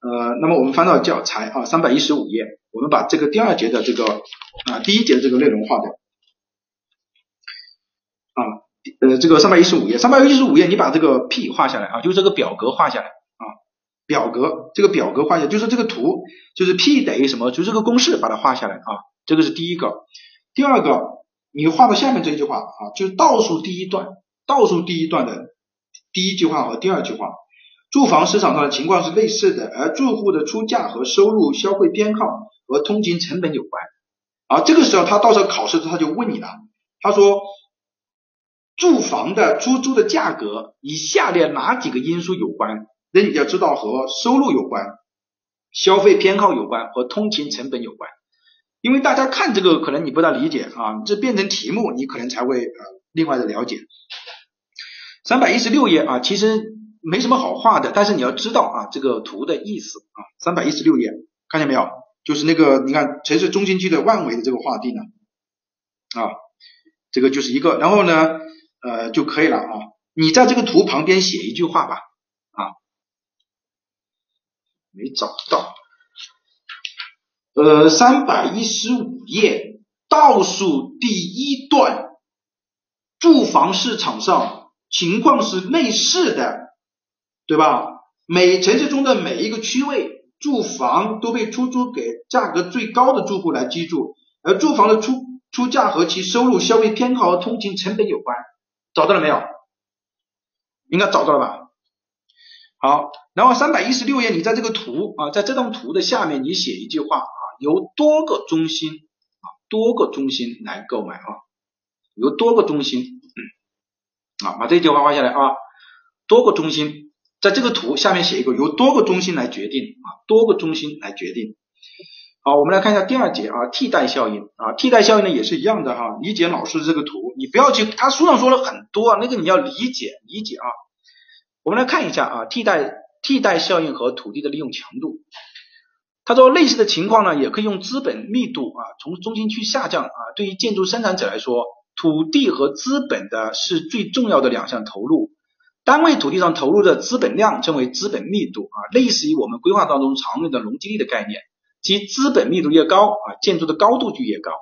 呃，那么我们翻到教材啊，三百一十五页，我们把这个第二节的这个啊第一节的这个内容划掉啊，呃，这个三百一十五页，三百一十五页，你把这个 P 画下来啊，就这个表格画下来，表格这个表格画下，就是这个图，就是 P 等于什么？就这个公式把它画下来啊，这个是第一个，第二个，你画到下面这句话啊，就是倒数第一段，倒数第一段的第一句话和第二句话。住房市场上的情况是类似的，而住户的出价和收入、消费偏好和通勤成本有关。啊，这个时候他到时候考试的时候他就问你了，他说，住房的出租的价格与下列哪几个因素有关？那你要知道和收入有关、消费偏好有关和通勤成本有关。因为大家看这个可能你不大理解啊，这变成题目你可能才会呃另外的了解。三百一十六页啊，其实。没什么好画的，但是你要知道啊，这个图的意思啊，三百一十六页，看见没有？就是那个，你看城市中心区的万维的这个画地呢，啊，这个就是一个，然后呢，呃，就可以了啊。你在这个图旁边写一句话吧，没找到，呃，三百一十五页倒数第一段，住房市场上情况是类似的。对吧？每城市中的每一个区位住房都被出租给价格最高的住户来居住，而住房的出出价和其收入、消费偏好和通勤成本有关。找到了没有？应该找到了吧？好，然后三百一十六页，你在这个图啊，在这张图的下面，你写一句话啊，由多个中心啊，多个中心来购买啊，由多个中心啊，把这句话画下来啊，多个中心。在这个图下面写一个由多个中心来决定啊，多个中心来决定。好，我们来看一下第二节啊，替代效应啊，替代效应呢也是一样的哈，理解老师这个图，你不要去，他书上说了很多啊，那个你要理解理解啊。我们来看一下啊，替代替代效应和土地的利用强度。他说类似的情况呢，也可以用资本密度啊，从中心区下降啊，对于建筑生产者来说，土地和资本的是最重要的两项投入。单位土地上投入的资本量称为资本密度啊，类似于我们规划当中常用的容积率的概念，即资本密度越高啊，建筑的高度就越高。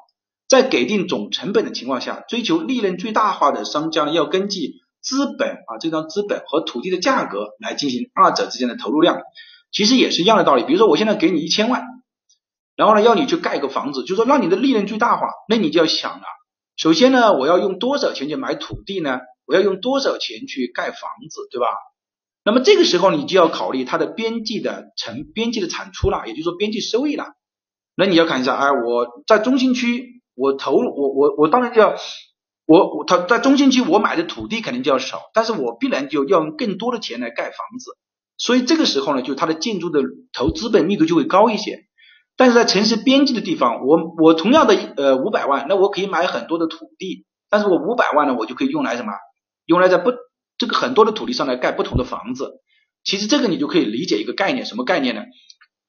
在给定总成本的情况下，追求利润最大化的商家要根据资本啊这张资本和土地的价格来进行二者之间的投入量，其实也是一样的道理。比如说我现在给你一千万，然后呢要你去盖个房子，就说让你的利润最大化，那你就要想了，首先呢我要用多少钱去买土地呢？我要用多少钱去盖房子，对吧？那么这个时候你就要考虑它的边际的成边际的产出了，也就是说边际收益了。那你要看一下，哎，我在中心区，我投我我我当然就要我我他在中心区我买的土地肯定就要少，但是我必然就要用更多的钱来盖房子，所以这个时候呢，就它的建筑的投资本密度就会高一些。但是在城市边际的地方，我我同样的呃五百万，那我可以买很多的土地，但是我五百万呢，我就可以用来什么？用来在不这个很多的土地上来盖不同的房子，其实这个你就可以理解一个概念，什么概念呢？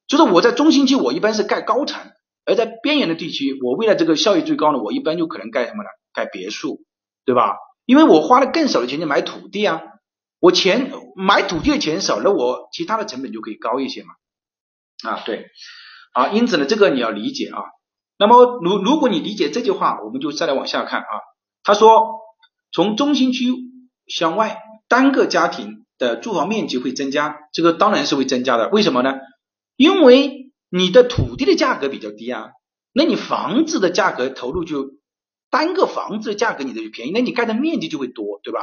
就是我在中心区我一般是盖高层，而在边缘的地区，我为了这个效益最高呢，我一般就可能盖什么呢？盖别墅，对吧？因为我花了更少的钱去买土地啊，我钱买土地的钱少，了我其他的成本就可以高一些嘛。啊，对，啊，因此呢，这个你要理解啊。那么如如果你理解这句话，我们就再来往下看啊。他说。从中心区向外，单个家庭的住房面积会增加，这个当然是会增加的。为什么呢？因为你的土地的价格比较低啊，那你房子的价格投入就单个房子价格你的就便宜，那你盖的面积就会多，对吧？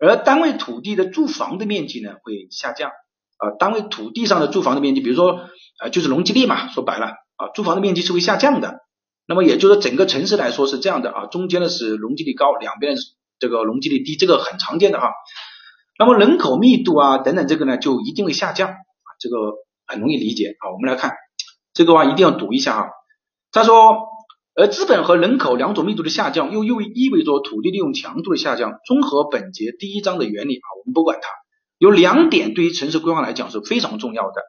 而单位土地的住房的面积呢会下降啊，单位土地上的住房的面积，比如说啊就是容积率嘛，说白了啊，住房的面积是会下降的。那么也就是说，整个城市来说是这样的啊，中间的是容积率高，两边这个容积率低，这个很常见的哈。那么人口密度啊等等这个呢就一定会下降啊，这个很容易理解啊。我们来看这个话一定要读一下啊。他说，而资本和人口两种密度的下降，又又意味着土地利用强度的下降。综合本节第一章的原理啊，我们不管它，有两点对于城市规划来讲是非常重要的。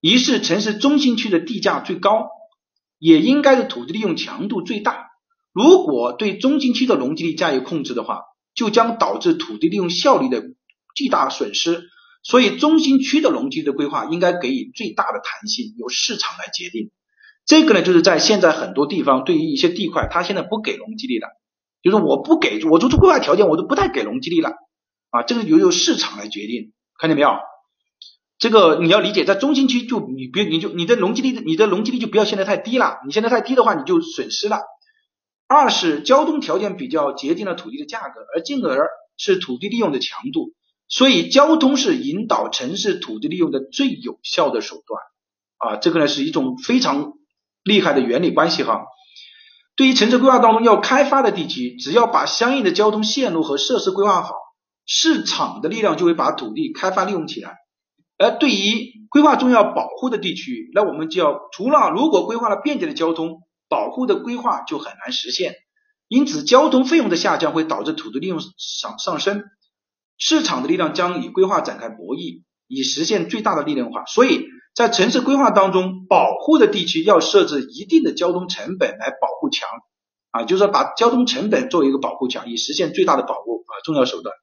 一是城市中心区的地价最高。也应该是土地利用强度最大。如果对中心区的容积率加以控制的话，就将导致土地利用效率的巨大损失。所以中心区的容积的规划应该给予最大的弹性，由市场来决定。这个呢，就是在现在很多地方对于一些地块，它现在不给容积率了，就是我不给，我做出规划条件，我都不太给容积率了啊，这个由由市场来决定，看见没有？这个你要理解，在中心区就你别你就你的容积率，你的容积率就不要现在太低了，你现在太低的话，你就损失了。二是交通条件比较决定了土地的价格，而进而是土地利用的强度，所以交通是引导城市土地利用的最有效的手段啊，这个呢是一种非常。厉害的原理关系哈，对于城市规划当中要开发的地区，只要把相应的交通线路和设施规划好，市场的力量就会把土地开发利用起来。而对于规划中要保护的地区，那我们就要除了如果规划了便捷的交通，保护的规划就很难实现。因此，交通费用的下降会导致土地利用上上升，市场的力量将与规划展开博弈，以实现最大的利润化。所以。在城市规划当中，保护的地区要设置一定的交通成本来保护墙啊，就是说把交通成本作为一个保护墙，以实现最大的保护啊，重要手段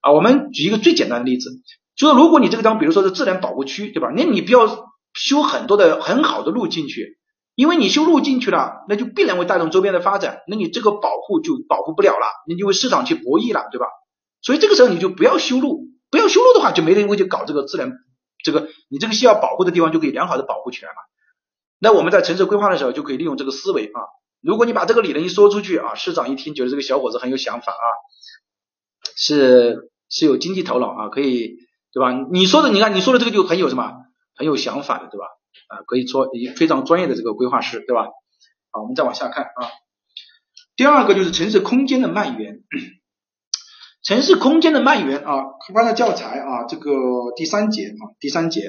啊。我们举一个最简单的例子，就是如果你这个地方，比如说是自然保护区，对吧？那你不要修很多的很好的路进去，因为你修路进去了，那就必然会带动周边的发展，那你这个保护就保护不了了，你就为市场去博弈了，对吧？所以这个时候你就不要修路，不要修路的话，就没人会去搞这个自然。这个你这个需要保护的地方就可以良好的保护起来嘛？那我们在城市规划的时候就可以利用这个思维啊。如果你把这个理论一说出去啊，市长一听觉得这个小伙子很有想法啊，是是有经济头脑啊，可以对吧？你说的你看你说的这个就很有什么很有想法的对吧？啊，可以说一非常专业的这个规划师对吧？好，我们再往下看啊。第二个就是城市空间的蔓延。城市空间的蔓延啊，翻的教材啊，这个第三节啊，第三节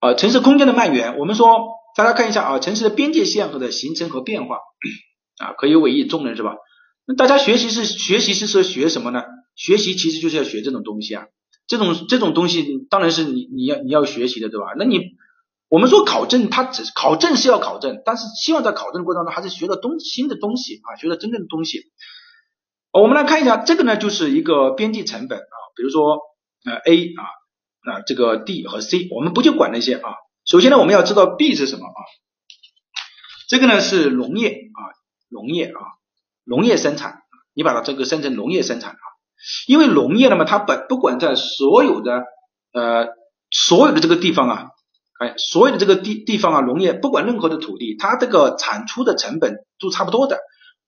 啊，城市空间的蔓延，我们说大家看一下啊，城市的边界线和的形成和变化啊，可以委以重任是吧？那大家学习是学习是说学什么呢？学习其实就是要学这种东西啊，这种这种东西当然是你你要你要学习的对吧？那你我们说考证，它只考证是要考证，但是希望在考证的过程当中还是学到东新的东西啊，学到真正的东西。我们来看一下，这个呢就是一个边际成本啊，比如说呃 A 啊，那这个 D 和 C，我们不去管那些啊。首先呢，我们要知道 B 是什么啊？这个呢是农业啊，农业啊，农业生产，你把它这个生成农业生产啊，因为农业呢嘛，它本不管在所有的呃所有的这个地方啊，哎，所有的这个地地方啊，农业不管任何的土地，它这个产出的成本都差不多的，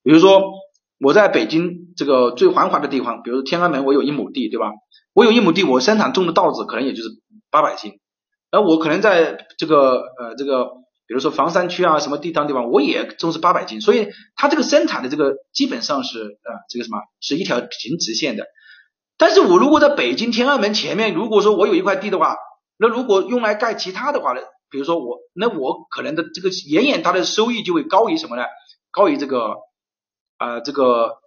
比如说。我在北京这个最繁华的地方，比如天安门，我有一亩地，对吧？我有一亩地，我生产种的稻子可能也就是八百斤，而我可能在这个呃这个，比如说房山区啊什么地方地方，我也种是八百斤，所以它这个生产的这个基本上是呃这个什么是一条平直线的。但是我如果在北京天安门前面，如果说我有一块地的话，那如果用来盖其他的话呢，比如说我那我可能的这个远远它的收益就会高于什么呢？高于这个。啊，这个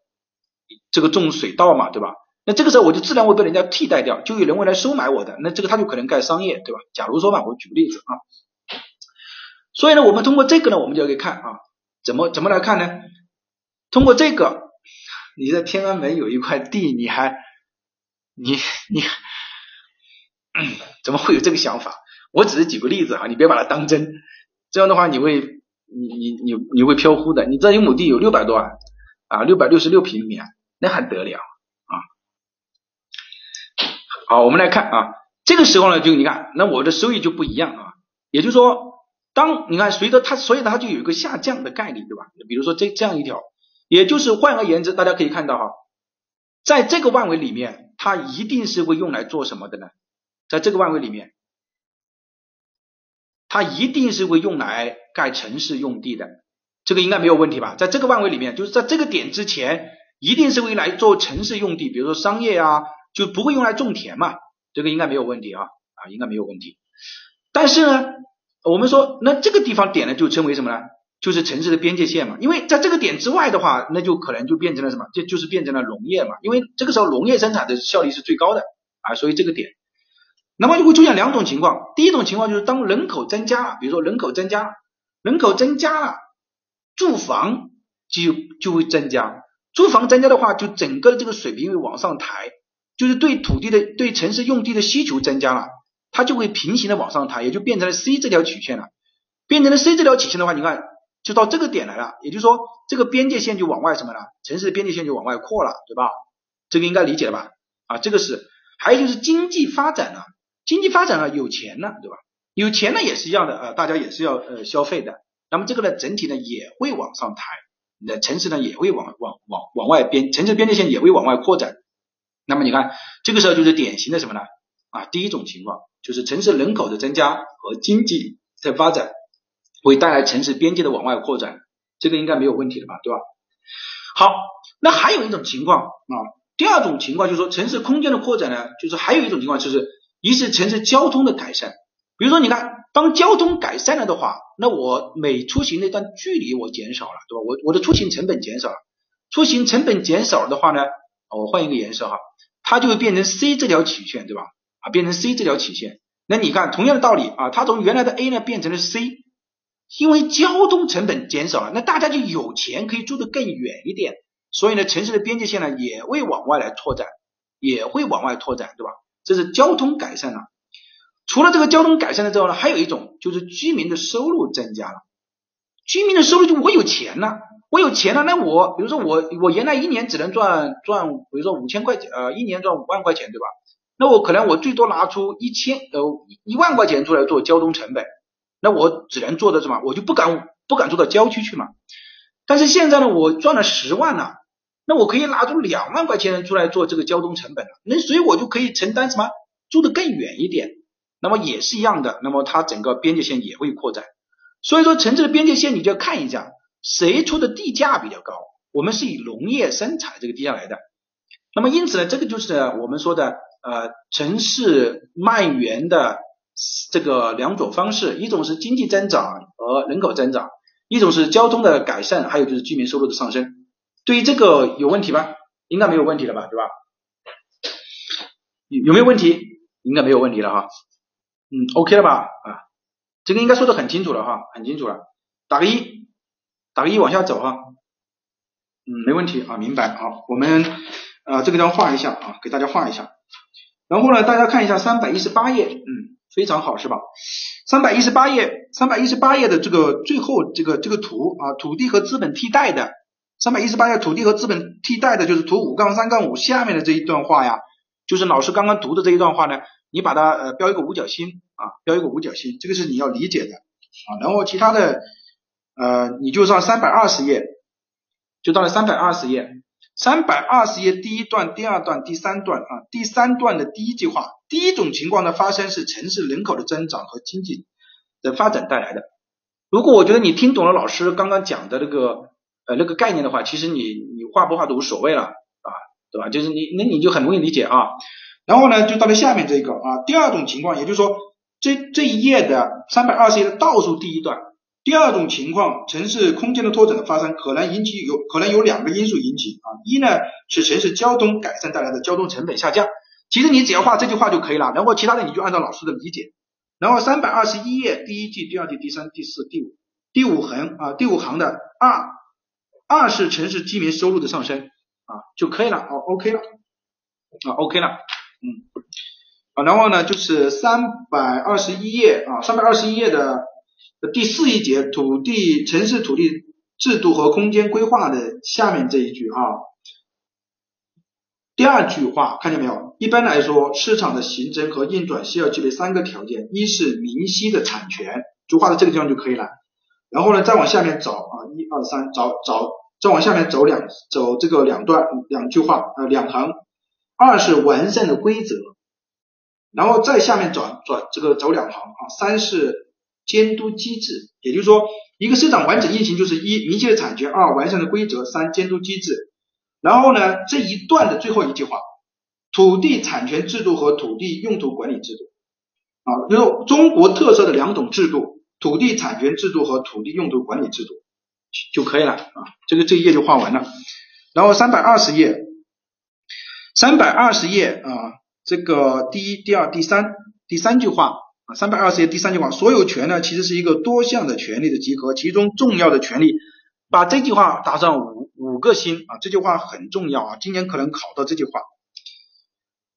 这个种水稻嘛，对吧？那这个时候我就自然会被人家替代掉，就有人会来收买我的，那这个他就可能盖商业，对吧？假如说嘛，我举个例子啊，所以呢，我们通过这个呢，我们就可以看啊，怎么怎么来看呢？通过这个，你在天安门有一块地，你还你你怎么会有这个想法？我只是举个例子哈，你别把它当真，这样的话你会你你你你会飘忽的。你这一亩地有六百多万。啊，六百六十六平米啊，那还得了啊！好，我们来看啊，这个时候呢，就你看，那我的收益就不一样啊。也就是说，当你看随着它，所以它就有一个下降的概率，对吧？比如说这这样一条，也就是换而言之，大家可以看到哈，在这个范围里面，它一定是会用来做什么的呢？在这个范围里面，它一定是会用来盖城市用地的。这个应该没有问题吧？在这个范围里面，就是在这个点之前，一定是会来做城市用地，比如说商业啊，就不会用来种田嘛。这个应该没有问题啊，啊，应该没有问题。但是呢，我们说，那这个地方点呢，就称为什么呢？就是城市的边界线嘛。因为在这个点之外的话，那就可能就变成了什么？就就是变成了农业嘛。因为这个时候农业生产的效率是最高的啊，所以这个点，那么就会出现两种情况。第一种情况就是当人口增加，比如说人口增加。人口增加了，住房就就会增加，住房增加的话，就整个的这个水平会往上抬，就是对土地的对城市用地的需求增加了，它就会平行的往上抬，也就变成了 C 这条曲线了。变成了 C 这条曲线的话，你看就到这个点来了，也就是说这个边界线就往外什么了，城市的边界线就往外扩了，对吧？这个应该理解了吧？啊，这个是，还有就是经济发展了，经济发展了有钱了，对吧？有钱呢也是一样的，呃，大家也是要呃消费的，那么这个呢整体呢也会往上抬，你的城市呢也会往往往往外边，城市边界线也会往外扩展。那么你看这个时候就是典型的什么呢？啊，第一种情况就是城市人口的增加和经济的发展。会带来城市边界的往外扩展，这个应该没有问题的吧，对吧？好，那还有一种情况啊，第二种情况就是说城市空间的扩展呢，就是还有一种情况就是一是城市交通的改善，比如说你看，当交通改善了的话，那我每出行那段距离我减少了，对吧？我我的出行成本减少了，出行成本减少了的话呢，我换一个颜色哈，它就会变成 C 这条曲线，对吧？啊，变成 C 这条曲线，那你看同样的道理啊，它从原来的 A 呢变成了 C。因为交通成本减少了，那大家就有钱可以住得更远一点，所以呢，城市的边界线呢也会往外来拓展，也会往外拓展，对吧？这是交通改善了。除了这个交通改善了之后呢，还有一种就是居民的收入增加了。居民的收入就我有钱了，我有钱了，那我比如说我我原来一年只能赚赚，比如说五千块钱，呃，一年赚五万块钱，对吧？那我可能我最多拿出一千呃一万块钱出来做交通成本。那我只能做的什么？我就不敢不敢做到郊区去嘛。但是现在呢，我赚了十万了，那我可以拿出两万块钱出来做这个交通成本了。那所以我就可以承担什么？住得更远一点。那么也是一样的，那么它整个边界线也会扩展。所以说城市的边界线，你就要看一下谁出的地价比较高。我们是以农业生产这个地价来的。那么因此呢，这个就是我们说的呃城市蔓延的。这个两种方式，一种是经济增长和人口增长，一种是交通的改善，还有就是居民收入的上升。对于这个有问题吧？应该没有问题了吧，对吧？有有没有问题？应该没有问题了哈。嗯，OK 了吧？啊，这个应该说的很清楚了哈，很清楚了。打个一，打个一往下走哈。嗯，没问题啊，明白。好，我们呃这个地方画一下啊，给大家画一下。然后呢，大家看一下三百一十八页，嗯。非常好，是吧？三百一十八页，三百一十八页的这个最后这个这个图啊，土地和资本替代的，三百一十八页土地和资本替代的就是图五杠三杠五下面的这一段话呀，就是老师刚刚读的这一段话呢，你把它呃标一个五角星啊，标一个五角星，这个是你要理解的啊。然后其他的呃，你就上三百二十页，就到了三百二十页。三百二十页第一段、第二段、第三段啊，第三段的第一句话，第一种情况的发生是城市人口的增长和经济的发展带来的。如果我觉得你听懂了老师刚刚讲的那个呃那个概念的话，其实你你画不画都无所谓了啊，对吧？就是你那你就很容易理解啊。然后呢，就到了下面这个啊，第二种情况，也就是说这这一页的三百二十页的倒数第一段。第二种情况，城市空间的拓展的发生，可能引起有可能有两个因素引起啊，一呢是城市交通改善带来的交通成本下降，其实你只要画这句话就可以了，然后其他的你就按照老师的理解，然后三百二十一页第一句、第二句、第三、第四、第五，第五横啊，第五行的二，二是城市居民收入的上升啊就可以了，好 OK 了啊 OK 了，嗯啊，然后呢就是三百二十一页啊，三百二十一页的。第四一节土地城市土地制度和空间规划的下面这一句啊，第二句话看见没有？一般来说，市场的形成和运转需要具备三个条件：一是明晰的产权，就画到这个地方就可以了。然后呢，再往下面找啊，一二三，找找，再往下面走两走这个两段两句话呃两行。二是完善的规则，然后再下面转转这个走两行啊。三是。监督机制，也就是说，一个市场完整运行就是一明确的产权，二完善的规则，三监督机制。然后呢，这一段的最后一句话，土地产权制度和土地用途管理制度啊，就是中国特色的两种制度，土地产权制度和土地用途管理制度就可以了啊。这个这一页就画完了。然后三百二十页，三百二十页啊，这个第一、第二、第三第三句话。啊，三百二十页第三句话，所有权呢其实是一个多项的权利的集合，其中重要的权利，把这句话打上五五个星啊，这句话很重要啊，今年可能考到这句话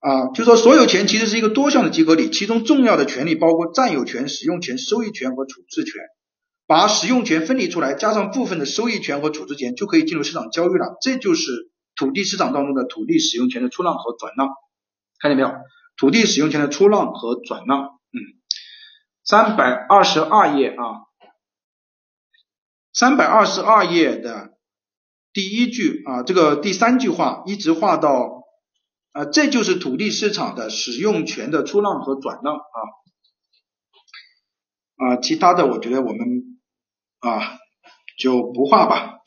啊，就说所有权其实是一个多项的集合体，其中重要的权利包括占有权、使用权、收益权和处置权，把使用权分离出来，加上部分的收益权和处置权，就可以进入市场交易了，这就是土地市场当中的土地使用权的出让和转让，看见没有？土地使用权的出让和转让，嗯。三百二十二页啊，三百二十二页的第一句啊，这个第三句话一直画到啊，这就是土地市场的使用权的出让和转让啊啊，其他的我觉得我们啊就不画吧。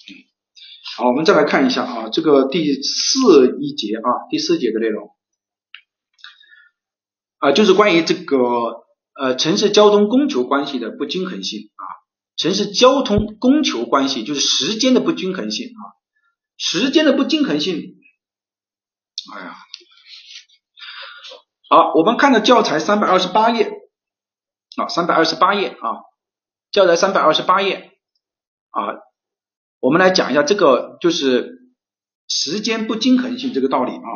好，我们再来看一下啊，这个第四一节啊，第四节的内容。啊，就是关于这个。呃，城市交通供求关系的不均衡性啊，城市交通供求关系就是时间的不均衡性啊，时间的不均衡性，哎呀，好，我们看的教材三百二十八页。啊，三百二十八页啊，教材三百二十八页。啊，我们来讲一下这个就是时间不均衡性这个道理啊，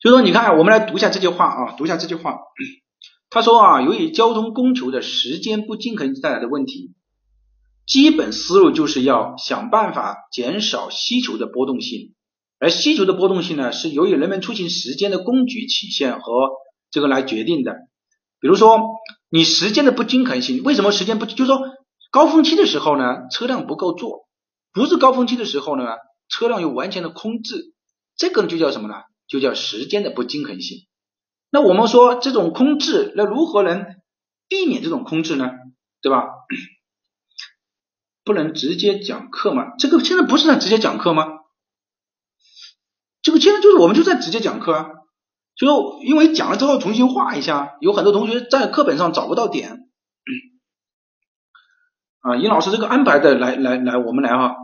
就说你看，我们来读一下这句话啊，读一下这句话。[CLEARS THROAT] 他说啊，由于交通供求的时间不均衡带来的问题，基本思路就是要想办法减少需求的波动性，而需求的波动性呢，是由于人们出行时间的供给曲线和这个来决定的。比如说，你时间的不均衡性，为什么时间不？就是说，高峰期的时候呢，车辆不够坐；不是高峰期的时候呢，车辆又完全的空置，这个就叫什么呢？就叫时间的不均衡性。那我们说这种空置，那如何能避免这种空置呢？对吧？不能直接讲课吗？这个现在不是在直接讲课吗？这个现在就是我们就在直接讲课啊，就因为讲了之后重新画一下，有很多同学在课本上找不到点啊。尹老师这个安排的来来来，我们来哈。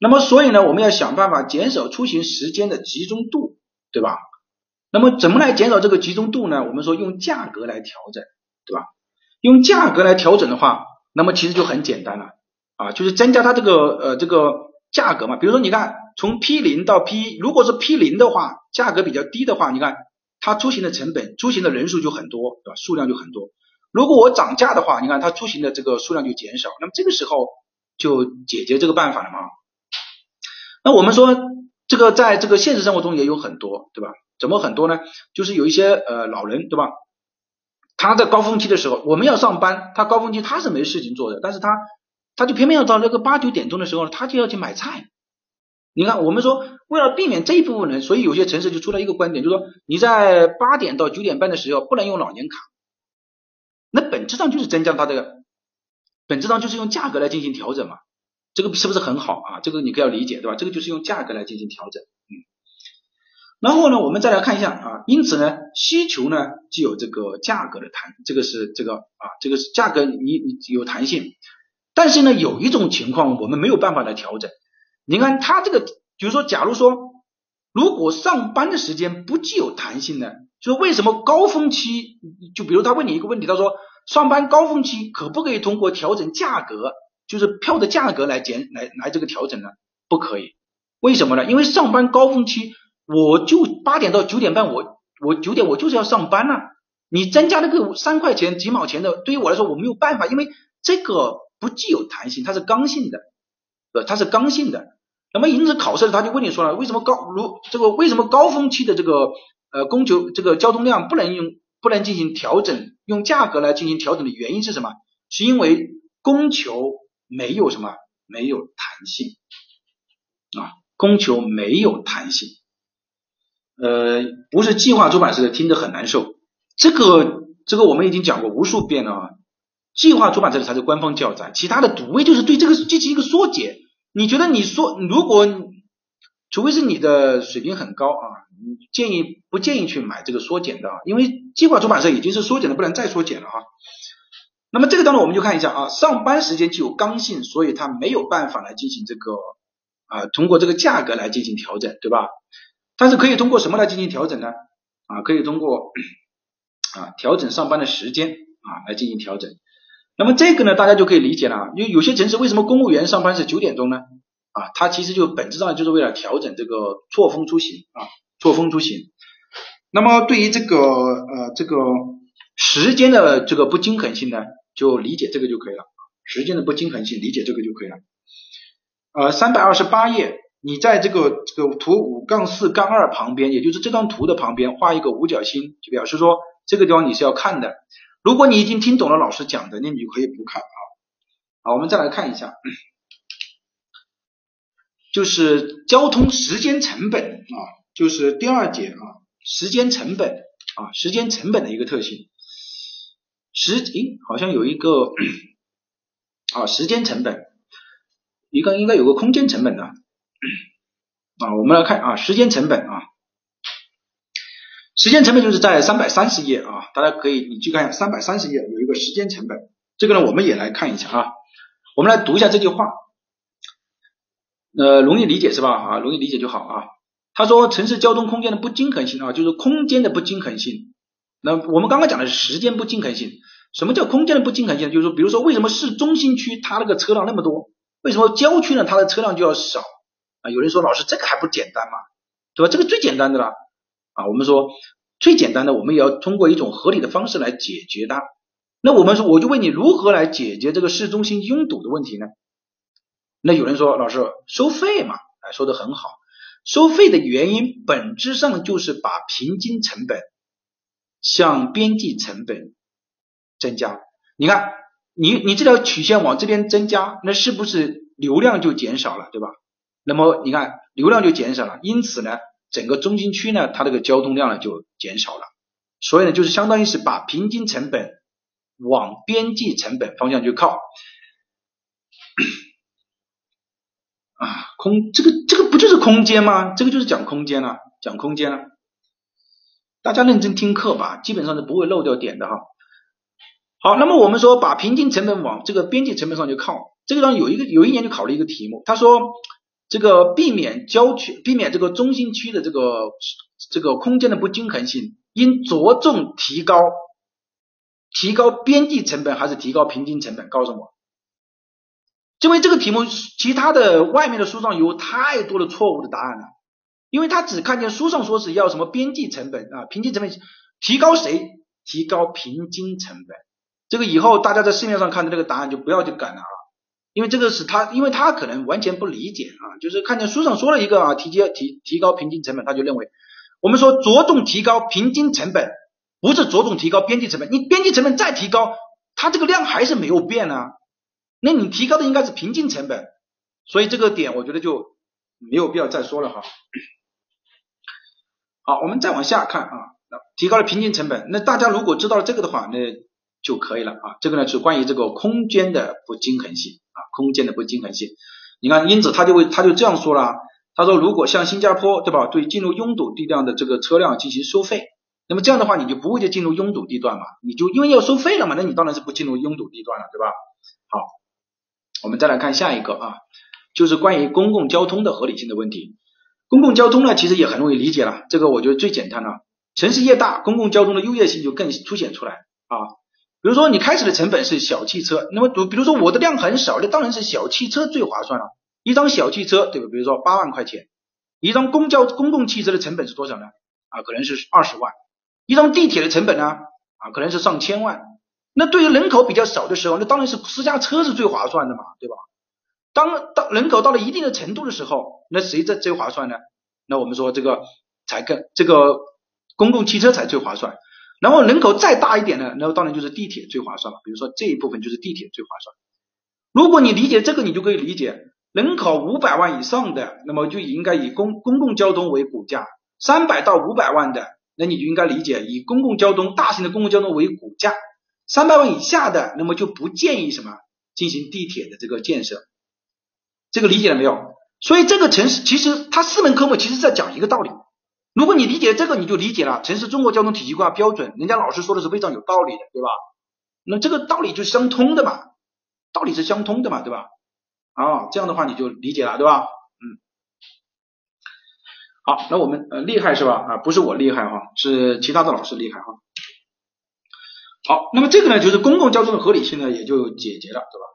那么所以呢，我们要想办法减少出行时间的集中度，对吧？那么怎么来减少这个集中度呢？我们说用价格来调整，对吧？用价格来调整的话，那么其实就很简单了啊，就是增加它这个呃这个价格嘛。比如说你看从 P 零到 P，如果是 P 零的话，价格比较低的话，你看它出行的成本、出行的人数就很多，对吧？数量就很多。如果我涨价的话，你看它出行的这个数量就减少，那么这个时候就解决这个办法了嘛。那我们说这个在这个现实生活中也有很多，对吧？怎么很多呢？就是有一些呃老人对吧？他在高峰期的时候，我们要上班，他高峰期他是没事情做的，但是他他就偏偏要到那个八九点钟的时候，他就要去买菜。你看，我们说为了避免这一部分人，所以有些城市就出了一个观点，就是说你在八点到九点半的时候不能用老年卡。那本质上就是增加他的，本质上就是用价格来进行调整嘛。这个是不是很好啊？这个你可要理解对吧？这个就是用价格来进行调整，嗯。然后呢，我们再来看一下啊，因此呢，需求呢具有这个价格的弹，这个是这个啊，这个是价格你你有弹性，但是呢，有一种情况我们没有办法来调整。你看它这个，比如说，假如说如果上班的时间不具有弹性呢，就是为什么高峰期，就比如他问你一个问题，他说上班高峰期可不可以通过调整价格，就是票的价格来减来来这个调整呢？不可以，为什么呢？因为上班高峰期。我就八点到九点半，我我九点我就是要上班了。你增加那个三块钱几毛钱的，对于我来说我没有办法，因为这个不具有弹性，它是刚性的，呃，它是刚性的。那么因此考试他就问你说了，为什么高如这个为什么高峰期的这个呃供求这个交通量不能用不能进行调整，用价格来进行调整的原因是什么？是因为供求没有什么没有弹性啊，供求没有弹性。呃，不是计划出版社的听着很难受，这个这个我们已经讲过无数遍了啊。计划出版社的才是官方教材，其他的读位就是对这个进行一个缩减。你觉得你说，如果除非是你的水平很高啊，建议不建议去买这个缩减的啊？因为计划出版社已经是缩减的，不能再缩减了哈。那么这个当中我们就看一下啊，上班时间具有刚性，所以它没有办法来进行这个啊，通过这个价格来进行调整，对吧？但是可以通过什么来进行调整呢？啊，可以通过 [CLEARS THROAT] 啊，调整上班的时间啊，来进行调整。那么这个呢，大家就可以理解了，因为有些城市为什么公务员上班是九点钟呢？啊，它其实就本质上就是为了调整这个错峰出行啊，错峰出行。那么对于这个呃这个时间的这个不均衡性呢，就理解这个就可以了。时间的不均衡性，理解这个就可以了。呃，三百二十八页，你在这个这个图五杠四杠二旁边，也就是这张图的旁边画一个五角星，就表示说这个地方你是要看的。如果你已经听懂了老师讲的，那你就可以不看啊。好，我们再来看一下，就是交通时间成本啊，就是第二节啊，时间成本啊，时间成本的一个特性。时诶，好像有一个 [CLEARS THROAT] 啊，时间成本，一个应该有个空间成本的啊。我们来看啊，时间成本啊。时间成本就是在三百三十页啊，大家可以你去看一下三百三十页有一个时间成本，这个呢我们也来看一下啊，我们来读一下这句话，呃容易理解是吧啊容易理解就好啊。他说城市交通空间的不均衡性啊，就是空间的不均衡性。那我们刚刚讲的是时间不均衡性，什么叫空间的不均衡性？就是说比如说为什么市中心区它那个车辆那么多，为什么郊区呢它的车辆就要少啊？有人说老师这个还不简单嘛，对吧？这个最简单的了。啊，我们说最简单的，我们也要通过一种合理的方式来解决它。那我们说，我就问你如何来解决这个市中心拥堵的问题呢？那有人说，老师收费嘛，哎，说的很好。收费的原因本质上就是把平均成本向边际成本增加。你看，你你这条曲线往这边增加，那是不是流量就减少了，对吧？那么你看流量就减少了，因此呢？整个中心区呢，它这个交通量呢就减少了，所以呢，就是相当于是把平均成本往边际成本方向去靠啊，空这个这个不就是空间吗？这个就是讲空间了，讲空间了。大家认真听课吧，基本上是不会漏掉点的哈。好，那么我们说把平均成本往这个边际成本上去靠，这个地方有一个有一年就考了一个题目，他说。这个避免郊区，避免这个中心区的这个这个空间的不均衡性，应着重提高提高边际成本还是提高平均成本？告诉我，因为这个题目其他的外面的书上有太多的错误的答案了，因为他只看见书上说是要什么边际成本啊，平均成本提高谁？提高平均成本，这个以后大家在市面上看的这个答案就不要去改了啊。因为这个是他，因为他可能完全不理解啊，就是看见书上说了一个啊，提高提提高平均成本，他就认为我们说着重提高平均成本，不是着重提高边际成本。你边际成本再提高，它这个量还是没有变啊，那你提高的应该是平均成本，所以这个点我觉得就没有必要再说了哈。好，我们再往下看啊，提高了平均成本，那大家如果知道了这个的话，那就可以了啊。这个呢是关于这个空间的不均衡性啊。空间的不均衡性，你看，因此他就会他就这样说了，他说如果像新加坡对吧，对进入拥堵地段的这个车辆进行收费，那么这样的话你就不会去进入拥堵地段嘛，你就因为要收费了嘛，那你当然是不进入拥堵地段了，对吧？我们再来看下一个啊，就是关于公共交通的合理性的问题。公共交通呢，其实也很容易理解了，这个我觉得最简单了。城市越大，公共交通的优越性就更凸显出来啊。比如说你开始的成本是小汽车，那么比如说我的量很少，那当然是小汽车最划算了。一张小汽车，对吧？比如说八万块钱，一张公交公共汽车的成本是多少呢？啊，可能是二十万。一张地铁的成本呢？啊，可能是上千万。那对于人口比较少的时候，那当然是私家车是最划算的嘛，对吧？当当人口到了一定的程度的时候，那谁在最划算呢？那我们说这个才更这个公共汽车才最划算。然后人口再大一点呢，那当然就是地铁最划算了。比如说这一部分就是地铁最划算。如果你理解这个，你就可以理解人口五百万以上的，那么就应该以公公共交通为骨架；三百到五百万的，那你就应该理解以公共交通大型的公共交通为骨架；三百万以下的，那么就不建议什么进行地铁的这个建设。这个理解了没有？所以这个城市其实它四门科目其实在讲一个道理。如果你理解这个，你就理解了城市中国交通体系规划标准，人家老师说的是非常有道理的，对吧？那这个道理就相通的嘛，道理是相通的嘛，对吧？啊，这样的话你就理解了，对吧？嗯，好，那我们呃厉害是吧？啊，不是我厉害哈，是其他的老师厉害哈。好，那么这个呢，就是公共交通的合理性呢，也就解决了，对吧？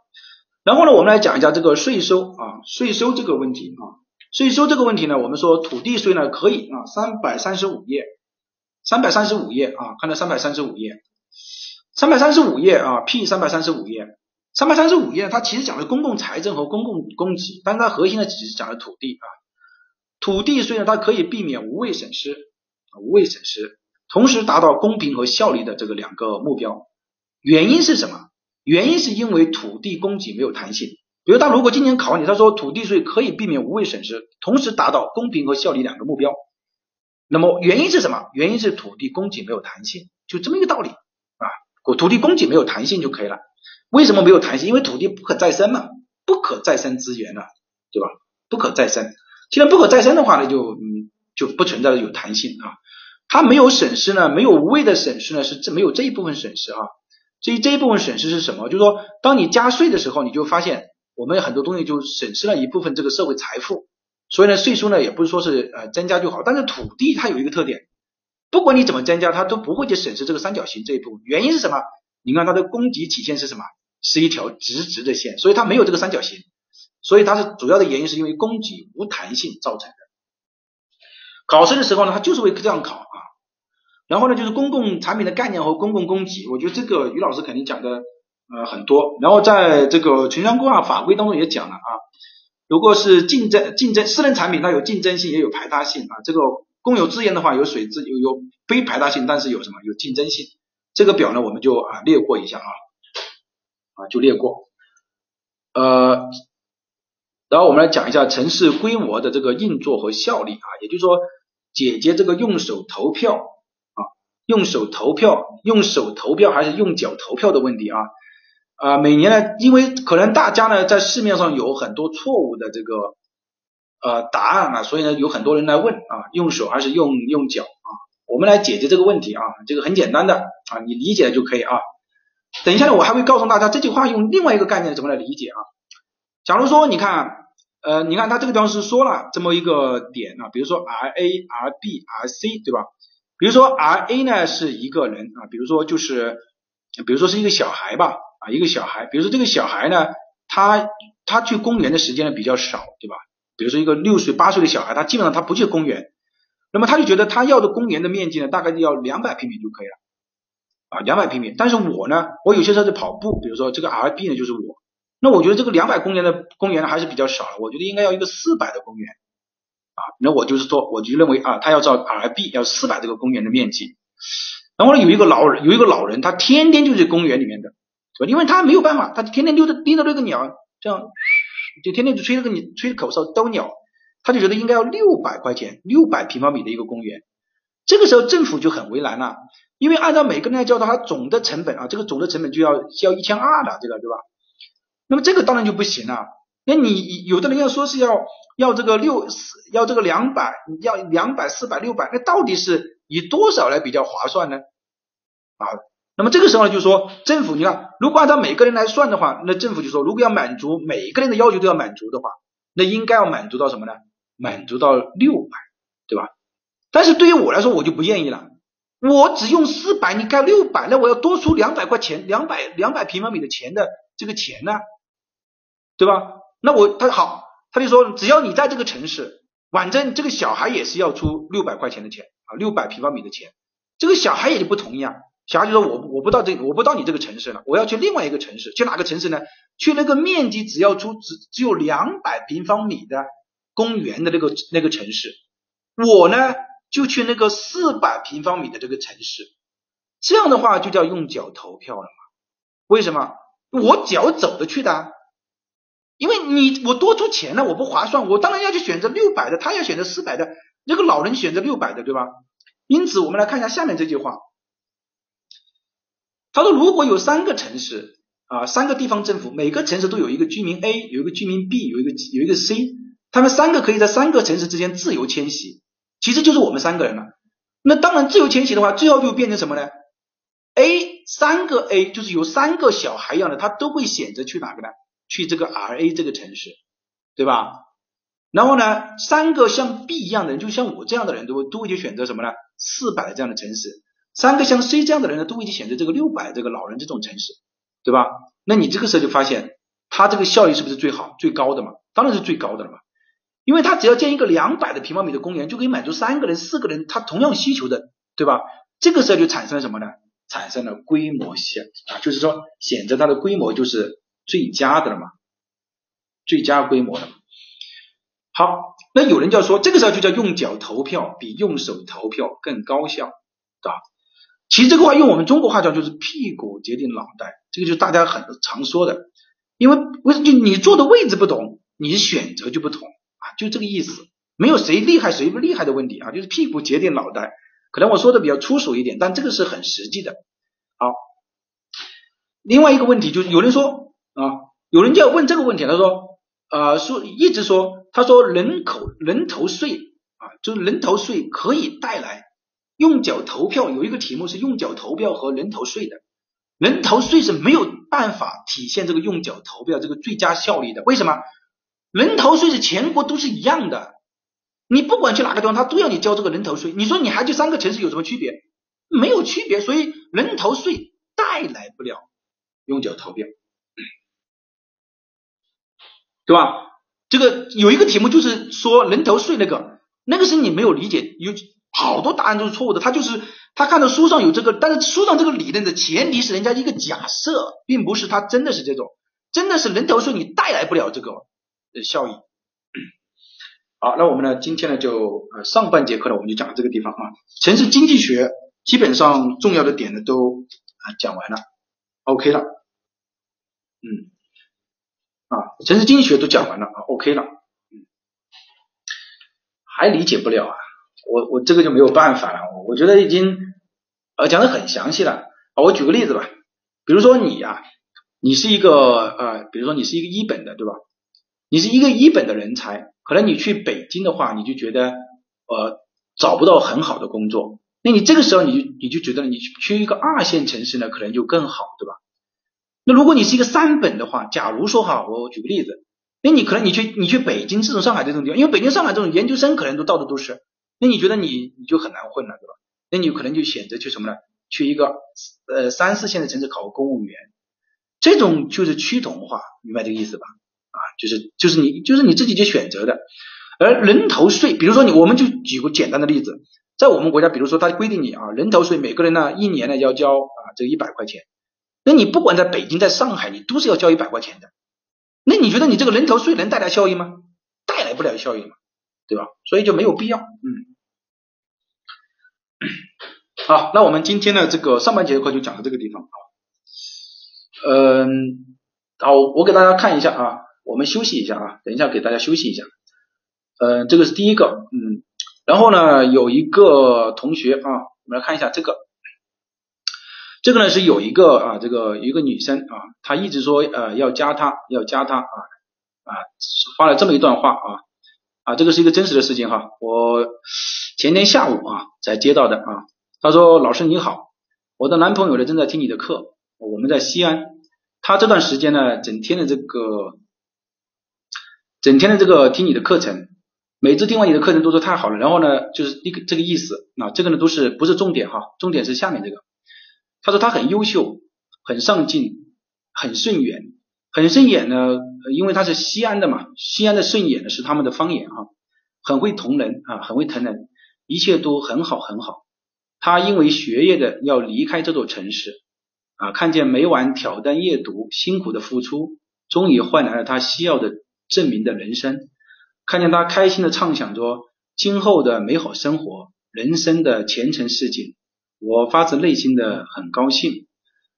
然后呢，我们来讲一下这个税收啊，税收这个问题啊，税收这个问题呢，我们说土地税呢可以啊，三百三十五页，三百三十五页啊，看到三百三十五页，三百三十五页啊，P 三百三十五页，三百三十五页它其实讲的公共财政和公共供给，但它核心呢只是讲的土地啊，土地税呢它可以避免无谓损失啊，无谓损失，同时达到公平和效率的这个两个目标，原因是什么？原因是因为土地供给没有弹性，比如他如果今年考你，他说土地税可以避免无谓损失，同时达到公平和效率两个目标，那么原因是什么？原因是土地供给没有弹性，就这么一个道理啊，土地供给没有弹性就可以了。为什么没有弹性？因为土地不可再生嘛，不可再生资源了，对吧？不可再生，既然不可再生的话呢，就嗯就不存在有弹性啊，它没有损失呢，没有无谓的损失呢，是这没有这一部分损失啊。所以这一部分损失是什么？就是说，当你加税的时候，你就发现我们很多东西就损失了一部分这个社会财富。所以呢，税收呢也不是说是呃增加就好，但是土地它有一个特点，不管你怎么增加，它都不会去损失这个三角形这一部分。原因是什么？你看它的供给体现是什么？是一条直直的线，所以它没有这个三角形。所以它是主要的原因是因为供给无弹性造成的。考试的时候呢，它就是会这样考。然后呢，就是公共产品的概念和公共供给，我觉得这个于老师肯定讲的呃很多。然后在这个城乡规划法规当中也讲了啊，如果是竞争竞争私人产品，它有竞争性也有排他性啊。这个公有资源的话，有水资有有非排他性，但是有什么有竞争性。这个表呢，我们就啊略过一下啊啊就略过。呃，然后我们来讲一下城市规模的这个运作和效率啊，也就是说解决这个用手投票。用手投票，用手投票还是用脚投票的问题啊？啊，每年呢，因为可能大家呢在市面上有很多错误的这个呃答案啊，所以呢有很多人来问啊，用手还是用用脚啊？我们来解决这个问题啊，这个很简单的啊，你理解了就可以啊。等一下呢，我还会告诉大家这句话用另外一个概念怎么来理解啊。假如说你看呃，你看他这个地方是说了这么一个点啊，比如说 R A R B R C 对吧？比如说 R A 呢是一个人啊，比如说就是，比如说是一个小孩吧啊，一个小孩，比如说这个小孩呢，他他去公园的时间呢比较少，对吧？比如说一个六岁八岁的小孩，他基本上他不去公园，那么他就觉得他要的公园的面积呢大概要两百平米就可以了啊，两百平米。但是我呢，我有些时候在跑步，比如说这个 R B 呢就是我，那我觉得这个两百公园的公园呢还是比较少了，我觉得应该要一个四百的公园。啊，那我就是说，我就认为啊，他要造 R B 要四百这个公园的面积。然后呢，有一个老人，有一个老人，他天天就在公园里面的，是吧？因为他没有办法，他天天溜着盯着那个鸟，这样就天天就吹那个你吹口哨逗鸟，他就觉得应该要六百块钱，六百平方米的一个公园。这个时候政府就很为难了，因为按照每个人来交的，他总的成本啊，这个总的成本就要要一千二的，这个对吧？那么这个当然就不行了。那你有的人要说是要要这个六四要这个两百要两百四百六百，那到底是以多少来比较划算呢？啊，那么这个时候呢，就是说政府你看，如果按照每个人来算的话，那政府就说，如果要满足每一个人的要求都要满足的话，那应该要满足到什么呢？满足到六百，对吧？但是对于我来说，我就不愿意了，我只用四百，你盖六百，那我要多出两百块钱，两百两百平方米的钱的这个钱呢，对吧？那我他好，他就说只要你在这个城市，反正这个小孩也是要出六百块钱的钱啊，六百平方米的钱，这个小孩也就不同意啊，小孩就说我我不到这我不到你这个城市了，我要去另外一个城市，去哪个城市呢？去那个面积只要出只只有两百平方米的公园的那个那个城市，我呢就去那个四百平方米的这个城市，这样的话就叫用脚投票了嘛？为什么？我脚走着去的。因为你我多出钱了，我不划算，我当然要去选择六百的，他要选择四百的，那个老人选择六百的，对吧？因此，我们来看一下下面这句话，他说如果有三个城市啊，三个地方政府，每个城市都有一个居民 A，有一个居民 B，有一个有一个 C，他们三个可以在三个城市之间自由迁徙，其实就是我们三个人了。那当然，自由迁徙的话，最后就变成什么呢？A 三个 A 就是有三个小孩一样的，他都会选择去哪个呢？去这个 R A 这个城市，对吧？然后呢，三个像 B 一样的人，就像我这样的人都会都会去选择什么呢？四百这样的城市。三个像 C 这样的人呢，都会去选择这个六百这个老人这种城市，对吧？那你这个时候就发现，它这个效益是不是最好、最高的嘛？当然是最高的了嘛，因为它只要建一个两百的平方米的公园，就可以满足三个人、四个人他同样需求的，对吧？这个时候就产生了什么呢？产生了规模性啊，就是说选择它的规模就是最佳的了嘛，最佳规模的。好，那有人就要说，这个时候就叫用脚投票比用手投票更高效，对吧？其实这个话用我们中国话讲就是屁股决定脑袋，这个就是大家很常说的，因为为就你坐的位置不同，你选择就不同啊，就这个意思，没有谁厉害谁不厉害的问题啊，就是屁股决定脑袋。可能我说的比较粗俗一点，但这个是很实际的。好，另外一个问题就是有人说啊，有人就要问这个问题，他说呃说一直说，他说人口人头税啊，就是人头税可以带来用脚投票，有一个题目是用脚投票和人头税的，人头税是没有办法体现这个用脚投票这个最佳效率的，为什么？人头税是全国都是一样的。你不管去哪个地方，他都要你交这个人头税。你说你还去三个城市有什么区别？没有区别，所以人头税带来不了用脚投票，对吧？这个有一个题目就是说人头税那个，那个是你没有理解，有好多答案都是错误的。他就是他看到书上有这个，但是书上这个理论的前提是人家一个假设，并不是他真的是这种，真的是人头税你带来不了这个效益。[CLEARS THROAT] 好，那我们呢？今天呢就呃上半节课呢我们就讲到这个地方啊。城市经济学基本上重要的点呢都啊讲完了，OK 了，嗯，啊城市经济学都讲完了啊，OK 了，嗯，还理解不了啊？我我这个就没有办法了，我我觉得已经呃讲的很详细了啊。我举个例子吧，比如说你呀，你是一个呃，比如说你是一个一本的，对吧？你是一个一本的人才。可能你去北京的话，你就觉得呃找不到很好的工作，那你这个时候你就你就觉得你去一个二线城市呢，可能就更好，对吧？那如果你是一个三本的话，假如说哈，我举个例子，那你可能你去你去北京、这种上海这种地方，因为北京、上海这种研究生可能都到处都是，那你觉得你你就很难混了，对吧？那你可能就选择去什么呢？去一个呃三四线的城市考个公务员，这种就是趋同化，明白这个意思吧？啊，就是就是你就是你自己去选择的，而人头税，比如说你，我们就举个简单的例子，在我们国家，比如说它规定你啊，人头税每个人呢一年呢要交啊这个一百块钱，那你不管在北京在上海，你都是要交一百块钱的，那你觉得你这个人头税能带来效益吗？带来不了效益嘛，对吧？所以就没有必要，嗯。好，那我们今天的这个上半节课就讲到这个地方啊，嗯，好，我给大家看一下啊。我们休息一下啊，等一下给大家休息一下。嗯，这个是第一个，嗯，然后呢，有一个同学啊，我们来看一下这个，这个呢是有一个啊，这个一个女生啊，她一直说呃要加他，要加他啊啊，发了这么一段话啊啊，这个是一个真实的事情哈，我前天下午啊才接到的啊，她说老师你好，我的男朋友呢正在听你的课，我们在西安，他这段时间呢整天的这个。整天的这个听你的课程，每次听完你的课程都说太好了，然后呢，就是一个这个意思啊，这个呢都是不是重点哈，重点是下面这个。他说他很优秀，很上进，很顺眼，很顺眼呢，因为他是西安的嘛，西安的顺眼呢是他们的方言哈，很会同人啊，很会疼人，一切都很好很好。他因为学业的要离开这座城市啊，看见每晚挑灯夜读辛苦的付出，终于换来了他需要的。证明的人生，看见他开心的畅想着今后的美好生活，人生的前程似锦，我发自内心的很高兴，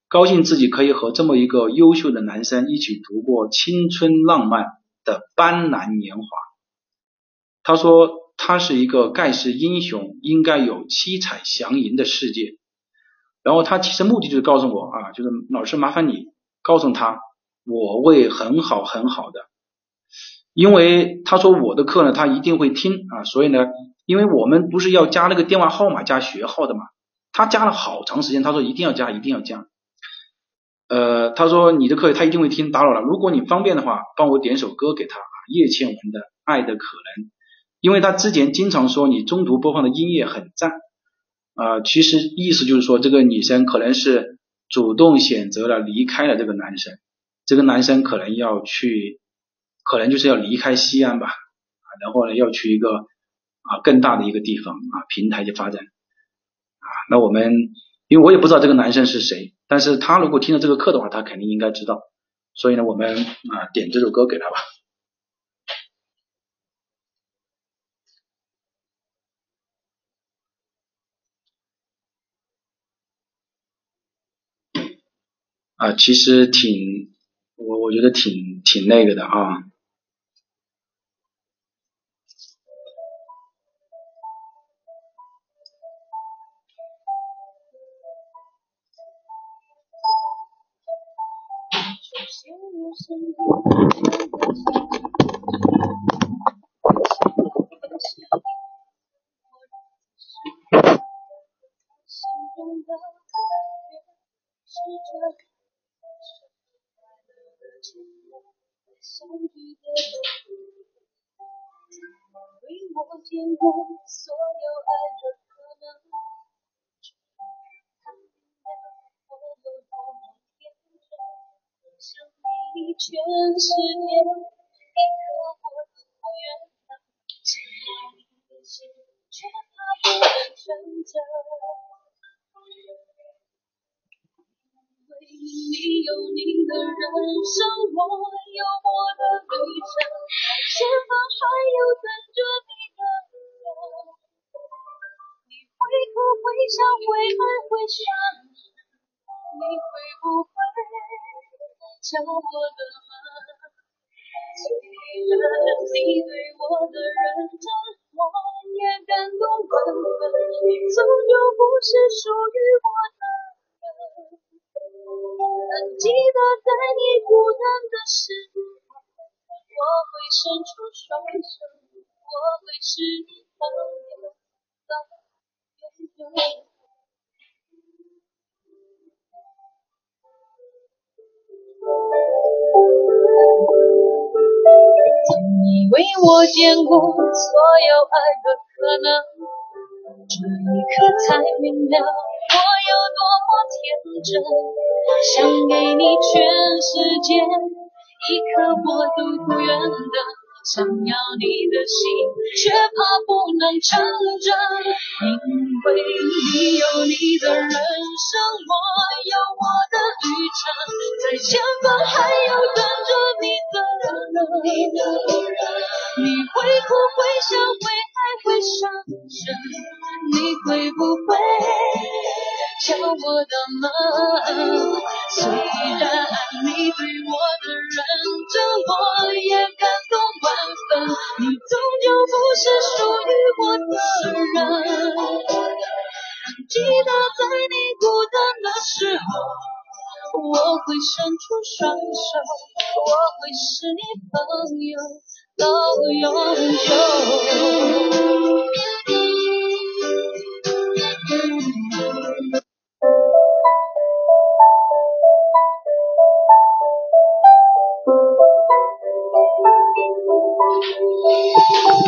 高兴自己可以和这么一个优秀的男生一起度过青春浪漫的斑斓年华。他说他是一个盖世英雄，应该有七彩祥云的世界。然后他其实目的就是告诉我啊，就是老师麻烦你告诉他，我会很好很好的。因为他说我的课呢，他一定会听啊，所以呢，因为我们不是要加那个电话号码加学号的嘛，他加了好长时间，他说一定要加，一定要加。呃，他说你的课他一定会听，打扰了。如果你方便的话，帮我点首歌给他，叶倩文的《爱的可能》，因为他之前经常说你中途播放的音乐很赞。呃，其实意思就是说，这个女生可能是主动选择了离开了这个男生，这个男生可能要去，可能就是要离开西安吧，啊，然后呢要去一个啊更大的一个地方啊平台去发展，那我们因为我也不知道这个男生是谁，但是他如果听了这个课的话，他肯定应该知道，所以呢，我们啊点这首歌给他吧。啊，其实挺，我我觉得挺挺那个的啊。相明了我有多么天真。想给你全世界，一刻我都不愿等。想要你的心，却怕不能成真。因为你有你的人生，我有我的旅程，在前方还有等着你的人。你会哭会笑会还会伤神，你会不会？敲我的门，虽然你对我的认真，我也感动万分。你终究不是属于我的人。记得在你孤单的时候，我会伸出双手，我会是你朋友到永久。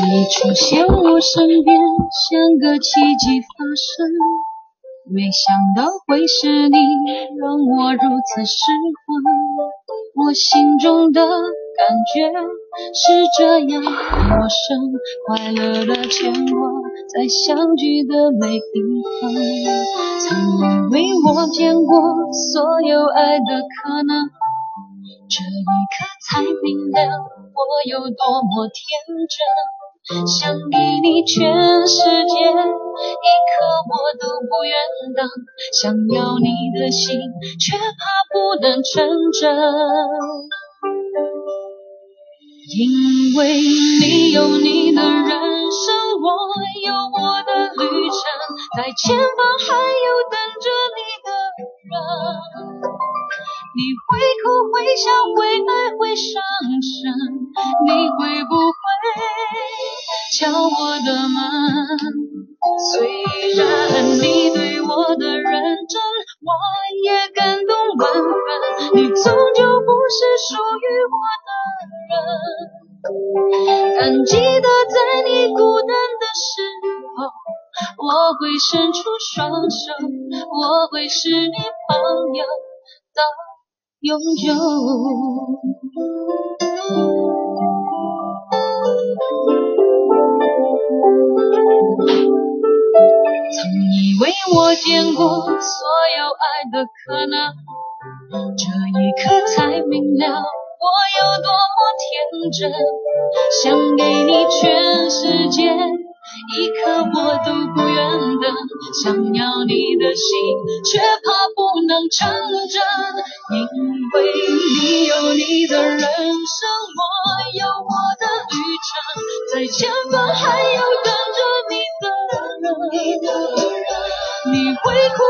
你出现我身边，像个奇迹发生。没想到会是你，让我如此失魂。我心中的感觉是这样陌生，快乐的牵挂在相聚的每一分。曾以为我见过所有爱的可能，这一刻才明了我有多么天真。想给你全世界，一刻我都不愿等。想要你的心，却怕不能成真。因为你有你的人生，我有我的旅程，在前方还有等着你的人。你会哭会笑会爱会伤神，你会不会？敲我的门，虽然你对我的认真，我也感动万分。你终究不是属于我的人，但记得在你孤单的时候，我会伸出双手，我会是你朋友到永久。曾以为我见过所有爱的可能，这一刻才明了我有多么天真，想给你全世界，一刻我都不愿等，想要你的心，却怕不能成真，因为你有你的人生，我有我的旅程，在前方还有等着，你会哭。